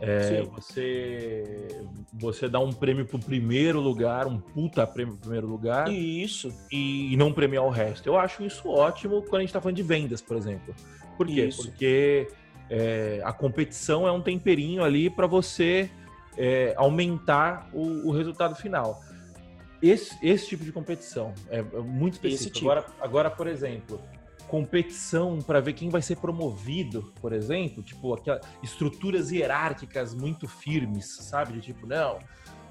S2: É, Sim. Você, você dá um prêmio pro primeiro lugar, um puta prêmio pro primeiro lugar.
S1: Isso.
S2: E, e não premiar o resto. Eu acho isso ótimo quando a gente tá falando de vendas, por exemplo. Por quê? Isso. Porque é, a competição é um temperinho ali para você é, aumentar o, o resultado final esse, esse tipo de competição é, é muito específico. Tipo. Agora, agora, por exemplo, competição para ver quem vai ser promovido, por exemplo, tipo aquelas estruturas hierárquicas muito firmes, sabe? De tipo, não,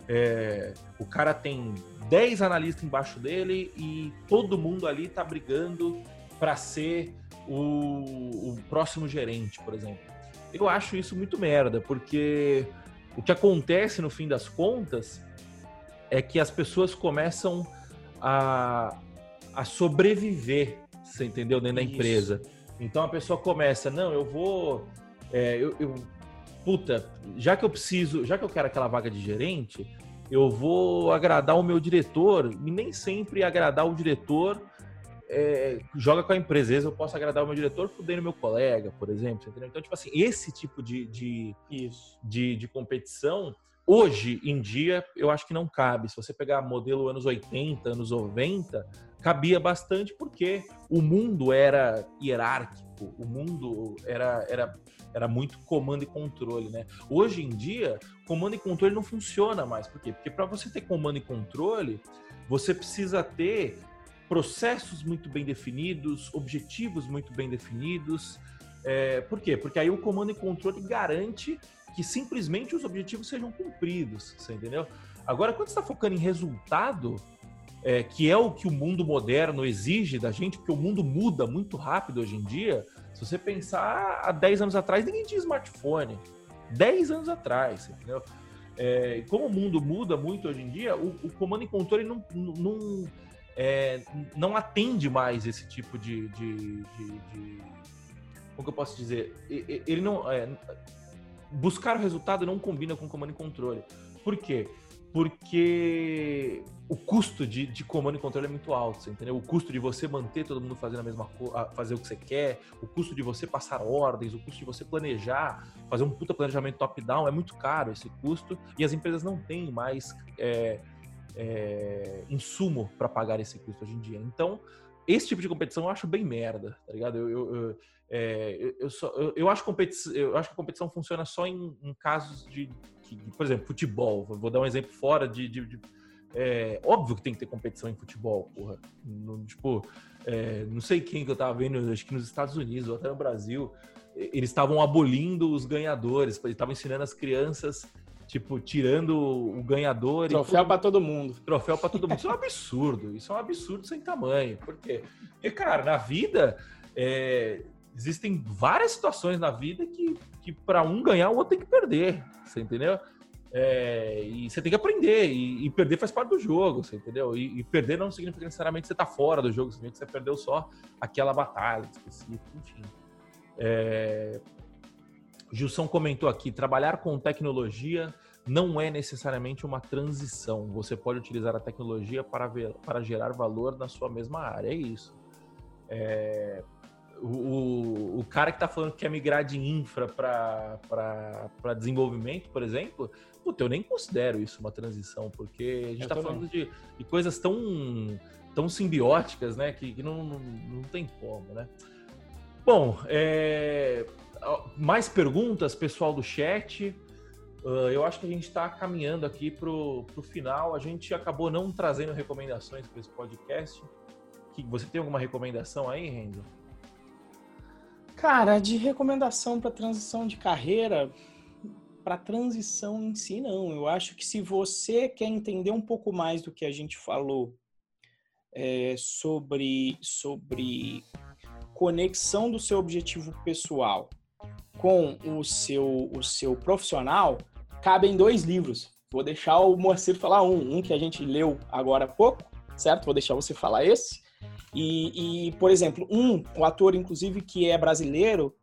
S2: é, o cara tem 10 analistas embaixo dele e todo mundo ali tá brigando para ser o, o próximo gerente, por exemplo. Eu acho isso muito merda, porque o que acontece no fim das contas é que as pessoas começam a, a sobreviver, você entendeu, dentro da empresa. Então a pessoa começa, não, eu vou. É, eu, eu, puta, já que eu preciso, já que eu quero aquela vaga de gerente, eu vou agradar o meu diretor, e nem sempre agradar o diretor é, joga com a empresa. Às vezes eu posso agradar o meu diretor fudendo meu colega, por exemplo. Então, tipo assim, esse tipo de, de, de, de competição Hoje em dia, eu acho que não cabe. Se você pegar modelo anos 80, anos 90, cabia bastante porque o mundo era hierárquico, o mundo era, era, era muito comando e controle, né? Hoje em dia, comando e controle não funciona mais. Por quê? Porque para você ter comando e controle, você precisa ter processos muito bem definidos, objetivos muito bem definidos. É, por quê? Porque aí o comando e controle garante que simplesmente os objetivos sejam cumpridos, você entendeu? Agora, quando você está focando em resultado, é, que é o que o mundo moderno exige da gente, porque o mundo muda muito rápido hoje em dia. Se você pensar há 10 anos atrás, ninguém tinha smartphone. 10 anos atrás, entendeu? É, como o mundo muda muito hoje em dia, o, o comando e controle não, não, é, não atende mais esse tipo de, de, de, de, Como que eu posso dizer? Ele não. É, buscar o resultado não combina com comando e controle. Por quê? Porque o custo de, de comando e controle é muito alto, entendeu? O custo de você manter todo mundo fazendo a mesma coisa, fazer o que você quer, o custo de você passar ordens, o custo de você planejar, fazer um puta planejamento top-down é muito caro esse custo e as empresas não têm mais é, é, insumo para pagar esse custo hoje em dia. Então, esse tipo de competição eu acho bem merda, tá ligado? Eu, eu, eu, é, eu, só, eu, acho competição, eu acho que a competição funciona só em, em casos de, de, por exemplo, futebol. Vou dar um exemplo fora de. de, de é, óbvio que tem que ter competição em futebol, porra. No, tipo, é, não sei quem que eu tava vendo, acho que nos Estados Unidos ou até no Brasil, eles estavam abolindo os ganhadores, eles estavam ensinando as crianças tipo, tirando o ganhador.
S1: Troféu para todo mundo.
S2: Troféu para todo mundo. Isso é um absurdo. Isso é um absurdo sem tamanho. Por quê? Porque, cara, na vida, é, existem várias situações na vida que, que para um ganhar, o outro tem que perder. Você entendeu? É, e você tem que aprender, e, e, perder faz parte do jogo, você entendeu? E, e, perder não significa necessariamente que você tá fora do jogo, significa que você perdeu só aquela batalha específica, enfim. É... Gilson comentou aqui: trabalhar com tecnologia não é necessariamente uma transição. Você pode utilizar a tecnologia para, ver, para gerar valor na sua mesma área. É isso. É, o, o cara que está falando que quer migrar de infra para desenvolvimento, por exemplo, puta, eu nem considero isso uma transição, porque a gente está falando de, de, coisas tão tão simbióticas, né? Que, que não, não, não, tem como, né? Bom, é, mais perguntas, pessoal do chat. Uh, eu acho que a gente está caminhando aqui para o final. A gente acabou não trazendo recomendações para esse podcast. Que, você tem alguma recomendação aí, Renzo?
S1: Cara, de recomendação para transição de carreira, para transição em si, não. Eu acho que se você quer entender um pouco mais do que a gente falou é, sobre, sobre conexão do seu objetivo pessoal com o seu, o seu profissional, cabem dois livros. Vou deixar o Moacir falar um, um que a gente leu agora há pouco, certo? Vou deixar você falar esse. E, e, por exemplo, um, o ator, inclusive, que é brasileiro,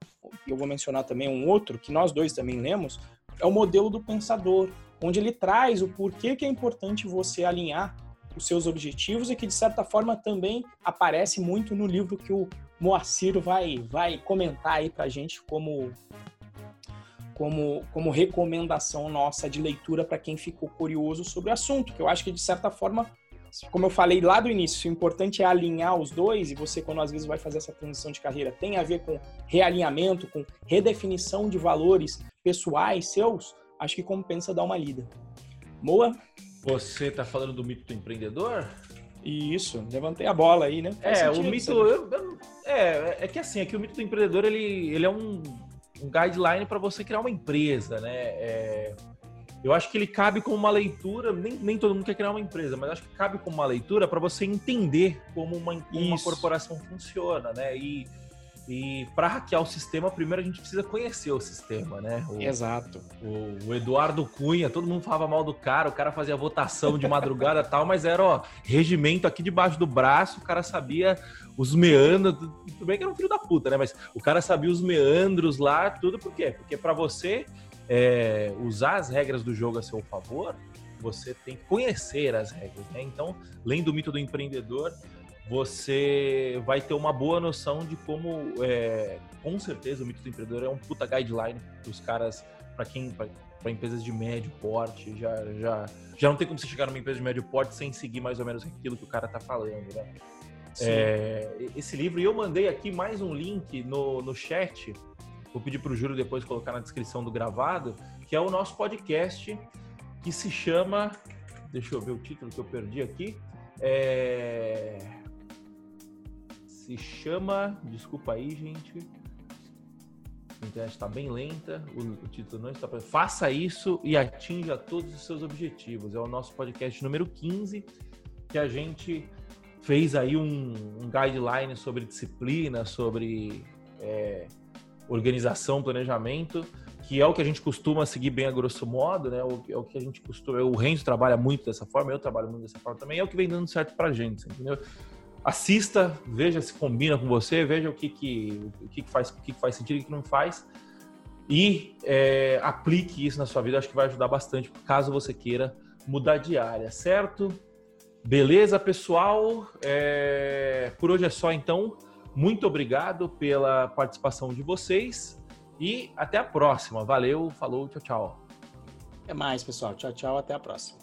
S1: eu vou mencionar também um outro, que nós dois também lemos, é o modelo do pensador, onde ele traz o porquê que é importante você alinhar os seus objetivos e que, de certa forma, também aparece muito no livro que o Moacir vai, vai comentar aí pra gente como, como, como recomendação nossa de leitura para quem ficou curioso sobre o assunto, que eu acho que, de certa forma, como eu falei lá do início, o importante é alinhar os dois, e você, quando às vezes vai fazer essa transição de carreira, tem a ver com realinhamento, com redefinição de valores pessoais seus, acho que compensa dar uma lida. Boa?
S2: Você está falando do mito do empreendedor?
S1: Isso, levantei a bola aí, né?
S2: Faz é, o mito. Eu, eu, é, é que assim, é que o mito do empreendedor ele, ele é um, um guideline para você criar uma empresa, né? É, eu acho que ele cabe como uma leitura, nem, nem todo mundo quer criar uma empresa, mas acho que cabe como uma leitura para você entender como uma, uma corporação funciona, né? E, e para hackear o sistema, primeiro a gente precisa conhecer o sistema, né? O,
S1: Exato.
S2: O, o, Eduardo Cunha, todo mundo falava mal do cara, o cara fazia votação de madrugada tal, mas era, ó, regimento aqui debaixo do braço, o cara sabia os meandros, tudo bem que era um filho da puta, né? Mas o cara sabia os meandros lá, tudo por quê? Porque para você é, usar as regras do jogo a seu favor, você tem que conhecer as regras. Né? Então, além do mito do empreendedor, você vai ter uma boa noção de como, é, com certeza, o mito do empreendedor é um puta guideline para os caras, para quem, para empresas de médio porte, já, já, já não tem como você chegar numa empresa de médio porte sem seguir mais ou menos aquilo que o cara tá falando, né? É, esse livro, e eu mandei aqui mais um link no, no chat vou pedir para o Júlio depois colocar na descrição do gravado, que é o nosso podcast que se chama. Deixa eu ver o título que eu perdi aqui. É... Se chama. Desculpa aí, gente. A internet está bem lenta, o, o, título não está. Faça isso e atinja todos os seus objetivos. É o nosso podcast número 15, que a gente fez aí um, um guideline sobre disciplina, sobre é, organização, planejamento, que é o que a gente costuma seguir bem a grosso modo, né? É o que a gente costuma. O Renzo trabalha muito dessa forma, eu trabalho muito dessa forma também, é o que vem dando certo pra gente, entendeu? Assista, veja se combina com você, veja o que, que, o que, que faz, o que, que faz sentido e o que não faz. E é, aplique isso na sua vida, acho que vai ajudar bastante, caso você queira mudar de área, certo? Beleza, pessoal? É, por hoje é só então. Muito obrigado pela participação de vocês e até a próxima. Valeu, falou, tchau, tchau.
S1: Até mais, pessoal. Tchau, tchau. Até a próxima.